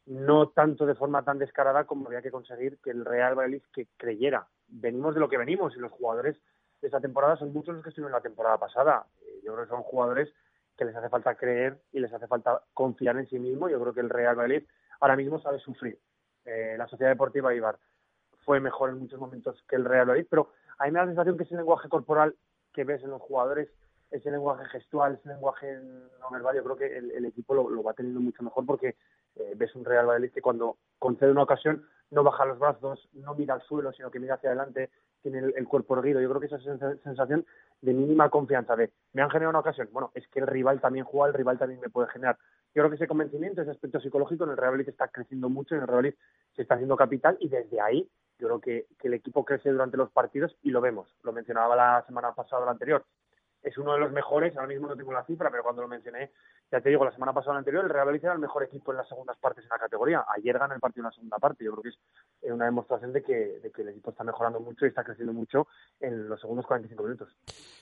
no tanto de forma tan descarada como había que conseguir que el Real Valladolid que creyera. Venimos de lo que venimos y los jugadores de esta temporada son muchos los que estuvieron la temporada pasada. Eh, yo creo que son jugadores que les hace falta creer y les hace falta confiar en sí mismo. Yo creo que el Real Valladolid ahora mismo sabe sufrir. Eh, la Sociedad Deportiva Ibar fue mejor en muchos momentos que el Real Madrid, pero a mí me da la sensación que ese lenguaje corporal que ves en los jugadores, ese lenguaje gestual, ese lenguaje no verbal, yo creo que el, equipo lo, va teniendo mucho mejor porque eh, ves un Real Madrid que cuando concede una ocasión no baja los brazos, no mira al suelo, sino que mira hacia adelante, tiene el, cuerpo erguido. Yo creo que esa sensación de mínima confianza de me han generado una ocasión, bueno, es que el rival también juega, el rival también me puede generar. Yo creo que ese convencimiento, ese aspecto psicológico en el Real Madrid está creciendo mucho, en el Real Madrid se está haciendo capital y desde ahí yo creo que, el equipo crece durante los partidos y lo vemos. Lo mencionaba la semana pasada o la anterior es uno de los mejores, ahora mismo no tengo la cifra, pero cuando lo mencioné, ya te digo, la semana pasada o la anterior, el Real Madrid era el mejor equipo en las segundas partes en la categoría. Ayer gana el partido en la segunda parte. Yo creo que es eh, una demostración de que, de que el equipo está mejorando mucho y está creciendo mucho en los segundos 45 minutos.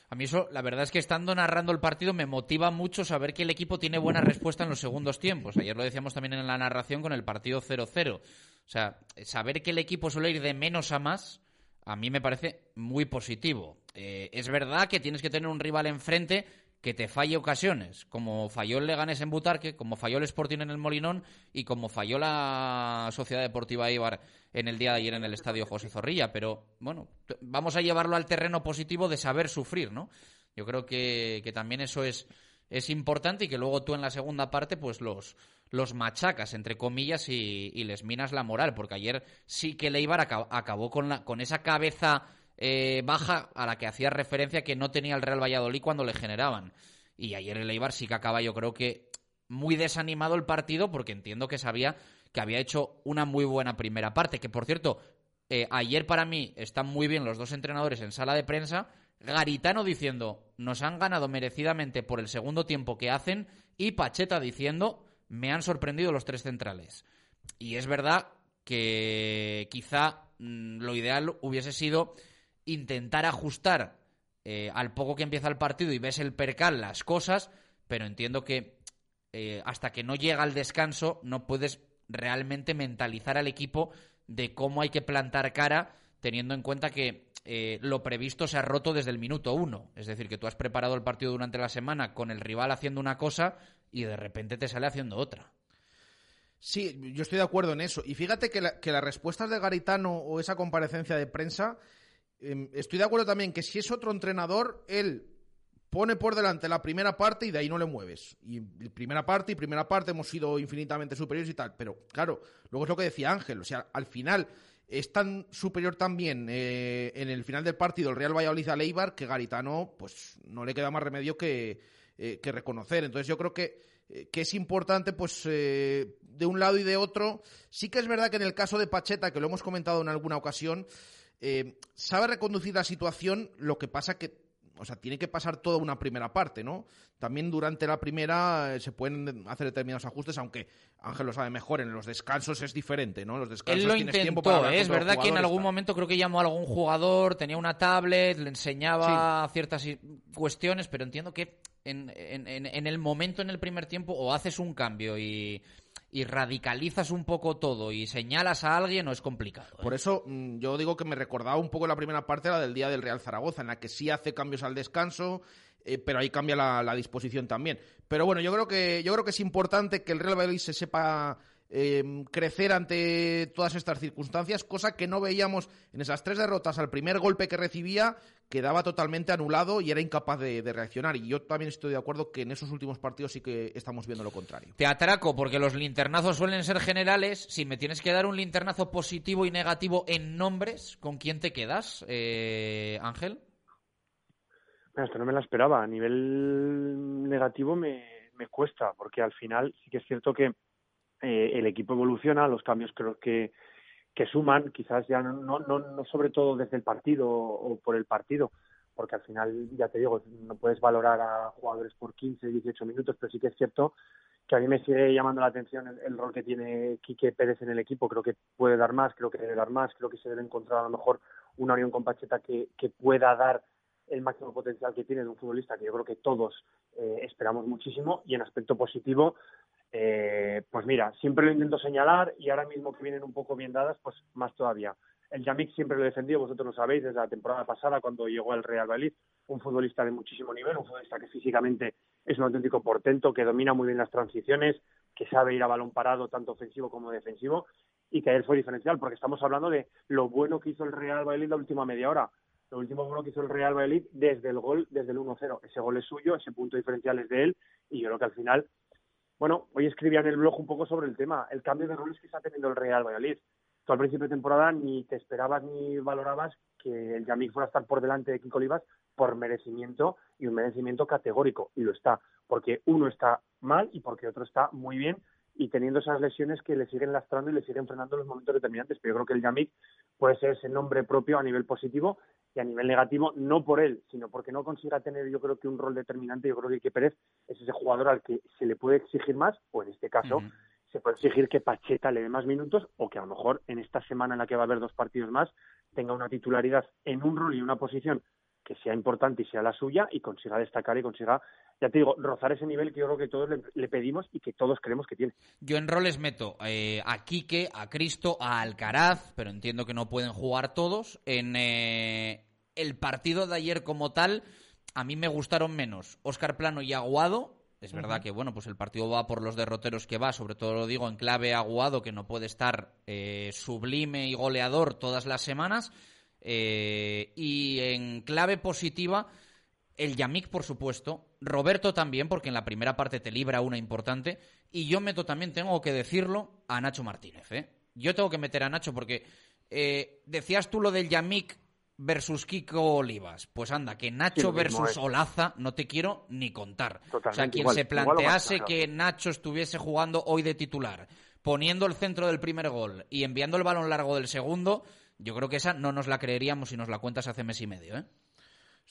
A mí eso, la verdad es que estando narrando el partido me motiva mucho saber que el equipo tiene buena respuesta en los segundos tiempos. Ayer lo decíamos también en la narración con el partido 0-0. O sea, saber que el equipo suele ir de menos a más a mí me parece muy positivo. Eh, es verdad que tienes que tener un rival enfrente que te falle ocasiones, como falló el Leganés en Butarque, como falló el Sporting en el Molinón y como falló la Sociedad Deportiva Ibar en el día de ayer en el Estadio José Zorrilla. Pero bueno, vamos a llevarlo al terreno positivo de saber sufrir, ¿no? Yo creo que, que también eso es, es importante y que luego tú en la segunda parte pues los, los machacas, entre comillas, y, les minas la moral, porque ayer sí que Leibar acabó con, la, con esa cabeza eh, baja a la que hacía referencia que no tenía el Real Valladolid cuando le generaban. Y ayer el Eibar sí que acaba, yo creo que muy desanimado el partido, porque entiendo que sabía que había hecho una muy buena primera parte, que por cierto, eh, ayer para mí están muy bien los dos entrenadores en sala de prensa, Garitano diciendo, nos han ganado merecidamente por el segundo tiempo que hacen, y Pacheta diciendo, me han sorprendido los tres centrales. Y es verdad que quizá mm, lo ideal hubiese sido intentar ajustar eh, al poco que empieza el partido y ves el percal las cosas, pero entiendo que eh, hasta que no llega el descanso no puedes realmente mentalizar al equipo de cómo hay que plantar cara teniendo en cuenta que eh, lo previsto se ha roto desde el minuto uno. Es decir, que tú has preparado el partido durante la semana con el rival haciendo una cosa y de repente te sale haciendo otra. Sí, yo estoy de acuerdo en eso. Y fíjate que, que las respuestas de Garitano o esa comparecencia de prensa, em, estoy de acuerdo también que si es otro entrenador, él pone por delante la primera parte y de ahí no le mueves. Y primera parte y primera parte hemos sido infinitamente superiores y tal. Pero claro, luego es lo que decía Ángel. O sea, al final es tan superior también eh, en el final del partido el Real Valladolid a Leibar que Garitano, pues no le queda más remedio que, eh, que reconocer. Entonces yo creo que, eh, que es importante, pues, de un lado y de otro. Sí que es verdad que en el caso de Pacheta, que lo hemos comentado en alguna ocasión, sabe reconducir la situación, lo que pasa que o sea, tiene que pasar toda una primera parte, ¿no? También durante la primera eh, se pueden hacer determinados ajustes, aunque Ángel lo sabe mejor, en los descansos es diferente, ¿no? Los descansos Él lo intentó, ¿eh? es verdad que en algún momento creo que llamó a algún jugador, tenía una tablet, le enseñaba ciertas cuestiones, pero entiendo que en, en el momento, en el primer tiempo, o haces un cambio y y radicalizas un poco todo y señalas a alguien, no es complicado. ¿eh? Por eso mm, yo digo que me recordaba un poco la primera parte, la del día del Real Zaragoza, en la que sí hace cambios al descanso, eh, pero ahí cambia la, disposición también. Pero bueno, yo creo que yo creo que es importante que el Real Valladolid se sepa eh, crecer ante todas estas circunstancias, cosa que no veíamos en esas tres derrotas. Al primer golpe que recibía quedaba totalmente anulado y era incapaz de, reaccionar. Y yo también estoy de acuerdo que en esos últimos partidos sí que estamos viendo lo contrario. Te atraco porque los linternazos suelen ser generales. Si me tienes que dar un linternazo positivo y negativo en nombres, ¿con quién te quedas, eh, Ángel? esto no me la esperaba. A nivel negativo me, me cuesta, porque al final sí que es cierto que eh, el equipo evoluciona, los cambios creo que, que suman, quizás ya no, no, no sobre todo desde el partido o por el partido, porque al final, ya te digo, no puedes valorar a jugadores por 15, 18 minutos, pero sí que es cierto que a mí me sigue llamando la atención el, rol que tiene Quique Pérez en el equipo. Creo que puede dar más, creo que debe dar más, creo que se debe encontrar a lo mejor una unión con Pacheta que, que pueda dar el máximo potencial que tiene de un futbolista que yo creo que todos eh, esperamos muchísimo y en aspecto positivo eh, pues mira, siempre lo intento señalar y ahora mismo que vienen un poco bien dadas, pues más todavía. El Yamik siempre lo he defendido, vosotros lo sabéis, desde la temporada pasada cuando llegó al Real Valladolid, un futbolista de muchísimo nivel, un futbolista que físicamente es un auténtico portento, que domina muy bien las transiciones, que sabe ir a balón parado tanto ofensivo como defensivo y que ayer fue diferencial, porque estamos hablando de lo bueno que hizo el Real Valladolid la última media hora. Lo último bueno que hizo el Real Valladolid desde el gol, desde el 1-0. Ese gol es suyo, ese punto diferencial es de él y yo creo que al final bueno, hoy escribía en el blog un poco sobre el tema, el cambio de roles que está teniendo el Real Valladolid. Tú al principio de temporada ni te esperabas ni valorabas que el Yamik fuera a estar por delante de Kiko Olivas por merecimiento y un merecimiento categórico, y lo está, porque uno está mal y porque otro está muy bien y teniendo esas lesiones que le siguen lastrando y le siguen frenando en los momentos determinantes. Pero yo creo que el Yamik puede ser ese nombre propio a nivel positivo y a nivel negativo, no por él, sino porque no consiga tener yo creo que un rol determinante. Yo creo que Ike Pérez es ese jugador al que se le puede exigir más, o en este caso se puede exigir que Pacheta le dé más minutos, o que a lo mejor en esta semana en la que va a haber dos partidos más tenga una titularidad en un rol y una posición que sea importante y sea la suya y consiga destacar y consiga, ya te digo, rozar ese nivel que yo creo que todos le, pedimos y que todos creemos que tiene. Yo en roles meto eh, a Quique, a Cristo, a Alcaraz, pero entiendo que no pueden jugar todos. En eh, el partido de ayer como tal, a mí me gustaron menos Oscar Plano y Aguado. Es verdad que, bueno, pues el partido va por los derroteros que va, sobre todo lo digo en clave Aguado, que no puede estar eh, sublime y goleador todas las semanas eh, y en clave positiva, el Yamik, por supuesto. Roberto también, porque en la primera parte te libra una importante. Y yo meto también, tengo que decirlo, a Nacho Martínez. ¿eh? Yo tengo que meter a Nacho porque eh, decías tú lo del Yamik versus Kiko Olivas. Pues anda, que Nacho versus Olaza no te quiero ni contar. o sea, quien se plantease que Nacho estuviese jugando hoy de titular, poniendo el centro del primer gol y enviando el balón largo del segundo, yo creo que esa no nos la creeríamos si nos la cuentas hace mes y medio, ¿eh?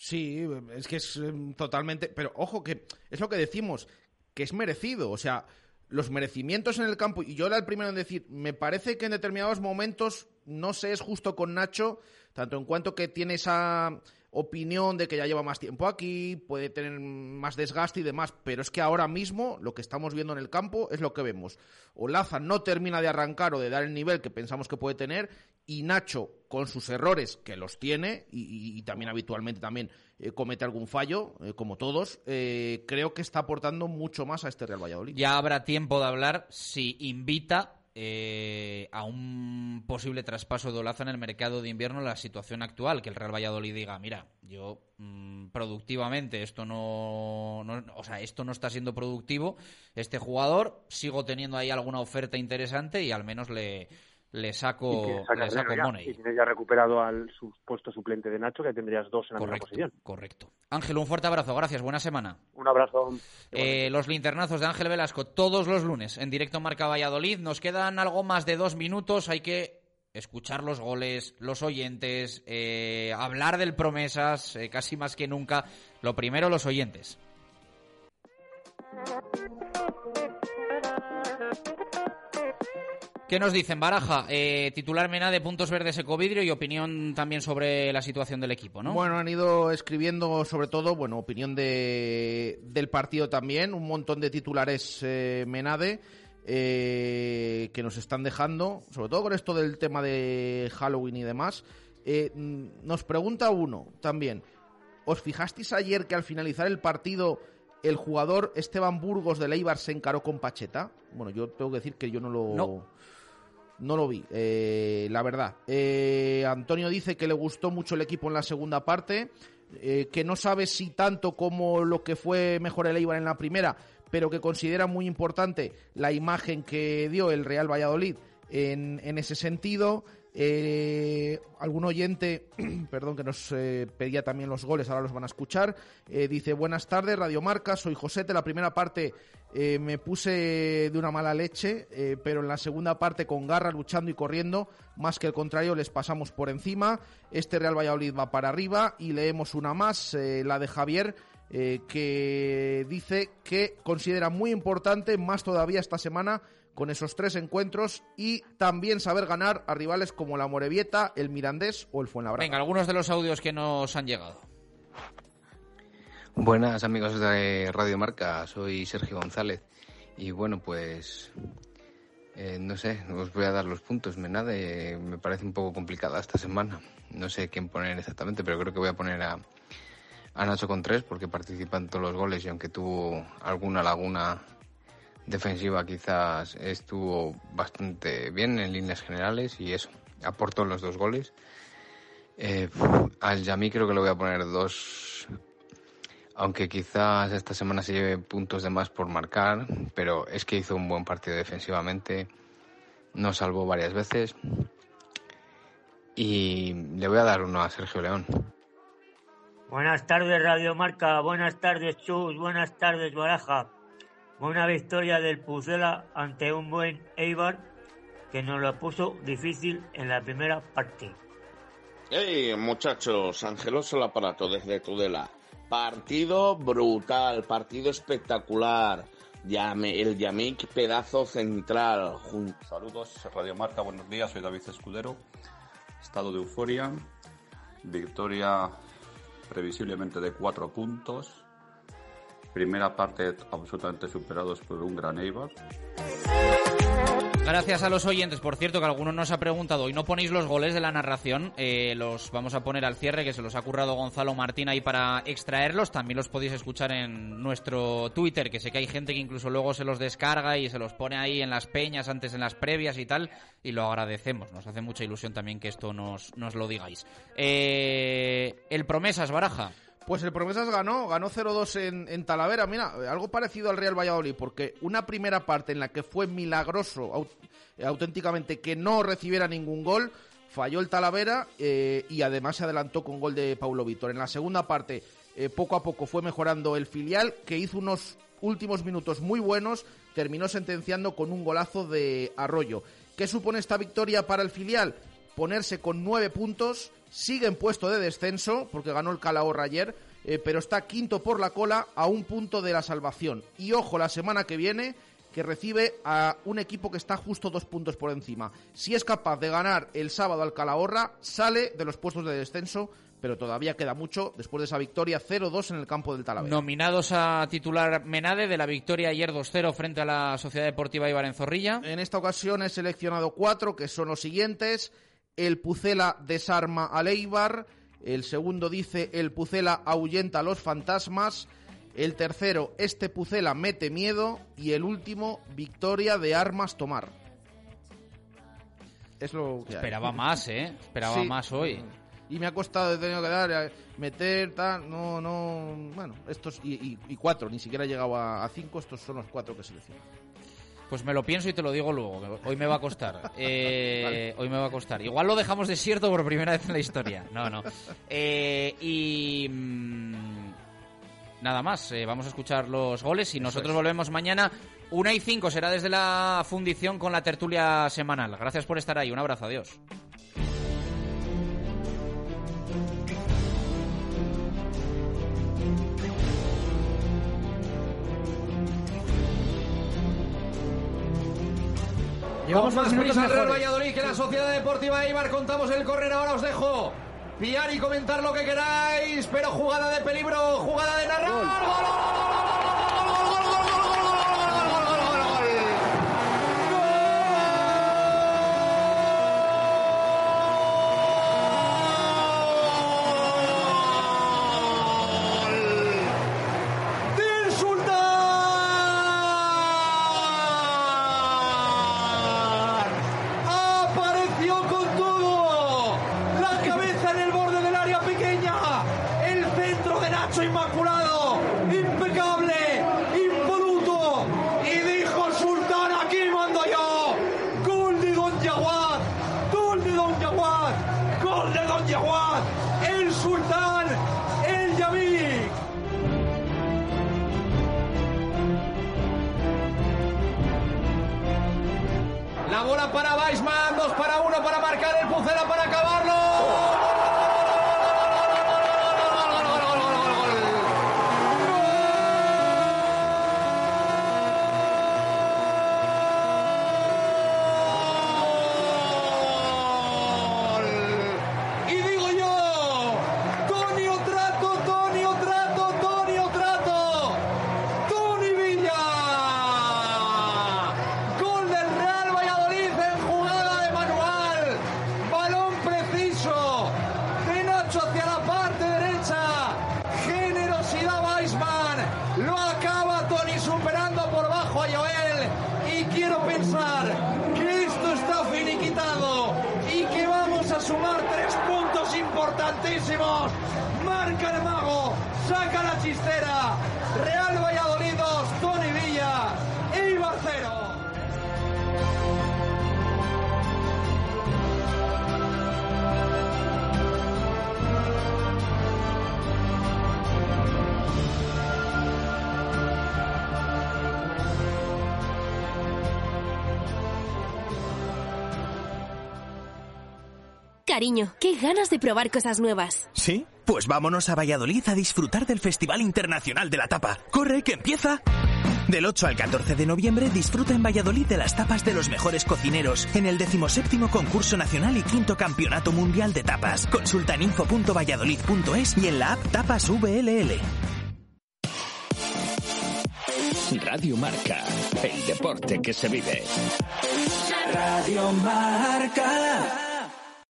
Sí, es que es em, totalmente. Pero ojo, que es lo que decimos, que es merecido. O sea, los merecimientos en el campo. Y yo era el primero en decir, me parece que en determinados momentos, no sé, es justo con Nacho, tanto en cuanto que tiene esa opinión de que ya lleva más tiempo aquí, puede tener más desgaste y demás, pero es que ahora mismo lo que estamos viendo en el campo es lo que vemos. Olaza no termina de arrancar o de dar el nivel que pensamos que puede tener y Nacho con sus errores que los tiene y, también habitualmente también eh, comete algún fallo eh, como todos eh, creo que está aportando mucho más a este Real Valladolid. Ya habrá tiempo de hablar si invita eh, a un posible traspaso de Olaza en el mercado de invierno la situación actual, que el Real Valladolid diga, mira, yo mm, productivamente esto no, o sea, esto no está siendo productivo, este jugador sigo teniendo ahí alguna oferta interesante y al menos le le saco, le saco money. Y tienes ya recuperado al puesto suplente de Nacho, que tendrías dos en la misma posición. Correcto. Ángel, un fuerte abrazo, gracias, buena semana. Un abrazo. Eh, los linternazos de Ángel Velasco todos los lunes en directo Marca Valladolid. Nos quedan algo más de dos minutos, hay que escuchar los goles, los oyentes, eh, hablar del promesas, eh, casi más que nunca. Lo primero, los oyentes. ¿Qué nos dicen? Baraja, eh, titular Mena de puntos verdes Ecovidrio y opinión también sobre la situación del equipo, ¿no? Bueno, han ido escribiendo sobre todo, bueno, opinión de, del partido también, un montón de titulares eh, Menade eh, que nos están dejando, sobre todo con esto del tema de Halloween y demás. Eh, nos pregunta uno también, ¿os fijasteis ayer que al finalizar el partido el jugador Esteban Burgos de Leibar se encaró con Pacheta. Bueno, yo tengo que decir que yo no lo... No. No lo vi, eh, la verdad. Eh, Antonio dice que le gustó mucho el equipo en la segunda parte, eh, que no sabe si tanto como lo que fue mejor el Eibar en la primera, pero que considera muy importante la imagen que dio el Real Valladolid en, en ese sentido. Eh, algún oyente, perdón, que nos eh, pedía también los goles, ahora los van a escuchar. eh, dice, buenas tardes, Radio Marca, soy Josete. La primera parte eh, me puse de una mala leche, pero en la segunda parte con garra, luchando y corriendo, más que el contrario, les pasamos por encima. Este Real Valladolid va para arriba y leemos una más, la de Javier, que dice que considera muy importante, más todavía esta semana, con esos tres encuentros y también saber ganar a rivales como la Morevieta, el Mirandés o el Fuenlabrada. Venga, algunos de los audios que nos han llegado. Buenas amigos de Radio Marca, soy Sergio González y bueno pues eh, no sé, os voy a dar los puntos. Menade me parece un poco complicada esta semana. No sé quién poner exactamente, pero creo que voy a poner a, a Nacho con tres porque participa en todos los goles y aunque tuvo alguna laguna defensiva quizás estuvo bastante bien en líneas generales y eso, aportó los dos goles. Eh, al Yami creo que le voy a poner dos, aunque quizás esta semana se lleve puntos de más por marcar, pero es que hizo un buen partido defensivamente, nos salvó varias veces y le voy a dar uno a Sergio León. Buenas tardes, Radio Marca. Buenas tardes, Chus. Buenas tardes, Baraja. Buena victoria del Pucela ante un buen Eibar que nos lo puso difícil en la primera parte. Hey, muchachos, Angeloso el aparato desde Tudela. Partido brutal, partido espectacular. Llame, el Yamik pedazo central. Jun- Saludos, Radio Marca, buenos días, soy David Escudero. Estado de euforia, victoria previsiblemente de cuatro puntos. Primera parte absolutamente superados por un gran Eibar. Gracias a los oyentes, por cierto, que algunos nos ha preguntado y no ponéis los goles de la narración, eh, los vamos a poner al cierre, que se los ha currado Gonzalo Martín ahí para extraerlos. También los podéis escuchar en nuestro Twitter, que sé que hay gente que incluso luego se los descarga y se los pone ahí en las peñas, antes en las previas y tal, y lo agradecemos. Nos hace mucha ilusión también que esto nos, nos lo digáis. Eh, el Promesas, Baraja. Pues el Promesas ganó, ganó 0-2 en, en Talavera. Mira, algo parecido al Real Valladolid, porque una primera parte en la que fue milagroso eh, auténticamente que no recibiera ningún gol, falló el Talavera eh, y además se adelantó con gol de Paulo Víctor. En la segunda parte, eh, poco a poco fue mejorando el filial, que hizo unos últimos minutos muy buenos, terminó sentenciando con un golazo de Arroyo. ¿Qué supone esta victoria para el filial? Ponerse con nueve puntos, sigue en puesto de descenso, porque ganó el Calahorra ayer, eh, pero está quinto por la cola a un punto de la salvación. Y ojo, la semana que viene, que recibe a un equipo que está justo dos puntos por encima. Si es capaz de ganar el sábado al Calahorra, sale de los puestos de descenso, pero todavía queda mucho después de esa victoria 0-2 en el campo del Talavera. Nominados a titular Menade de la victoria ayer 2-0 frente a la Sociedad Deportiva Ibar en Zorrilla. En esta ocasión he seleccionado cuatro, que son los siguientes. El Pucela desarma al Eibar. El segundo dice, el Pucela ahuyenta a los fantasmas. El tercero, este Pucela mete miedo. Y el último, victoria de armas tomar. Es lo que hay. Esperaba más, ¿eh? Esperaba Sí. más hoy. Y me ha costado, he tenido que dar, eh, meter, tal, no, no, bueno, estos, y, y- y cuatro, ni siquiera he llegado a, a cinco, estos son los cuatro que selecciono. Pues me lo pienso y te lo digo luego. Hoy me va a costar. Eh, Hoy me va a costar. Igual lo dejamos desierto por primera vez en la historia. No, no. Eh, y mm, nada más. eh, vamos a escuchar los goles y nosotros es. volvemos mañana. Una y cinco será desde la fundición con la tertulia semanal. Gracias por estar ahí. Un abrazo. Adiós. Llevamos más prisa el Real. Valladolid que la Sociedad Deportiva Eibar. Contamos el correr. Ahora os dejo pillar y comentar lo que queráis. Pero jugada de peligro, jugada de narrar. Del La bola para Weisman, dos para uno para marcar el Pucela para acabarlo. Ganas de probar cosas nuevas. ¿Sí? Pues vámonos a Valladolid a disfrutar del Festival Internacional de la Tapa. ¡Corre, que empieza! Del 8 al 14 de noviembre disfruta en Valladolid de las tapas de los mejores cocineros en el 17 concurso nacional y quinto campeonato mundial de tapas. Consulta en info.valladolid.es y en la app Tapas VLL. Radio Marca, el deporte que se vive. Radio Marca.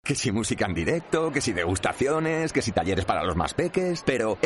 Que si música en directo, que si degustaciones, que si talleres para los más peques, pero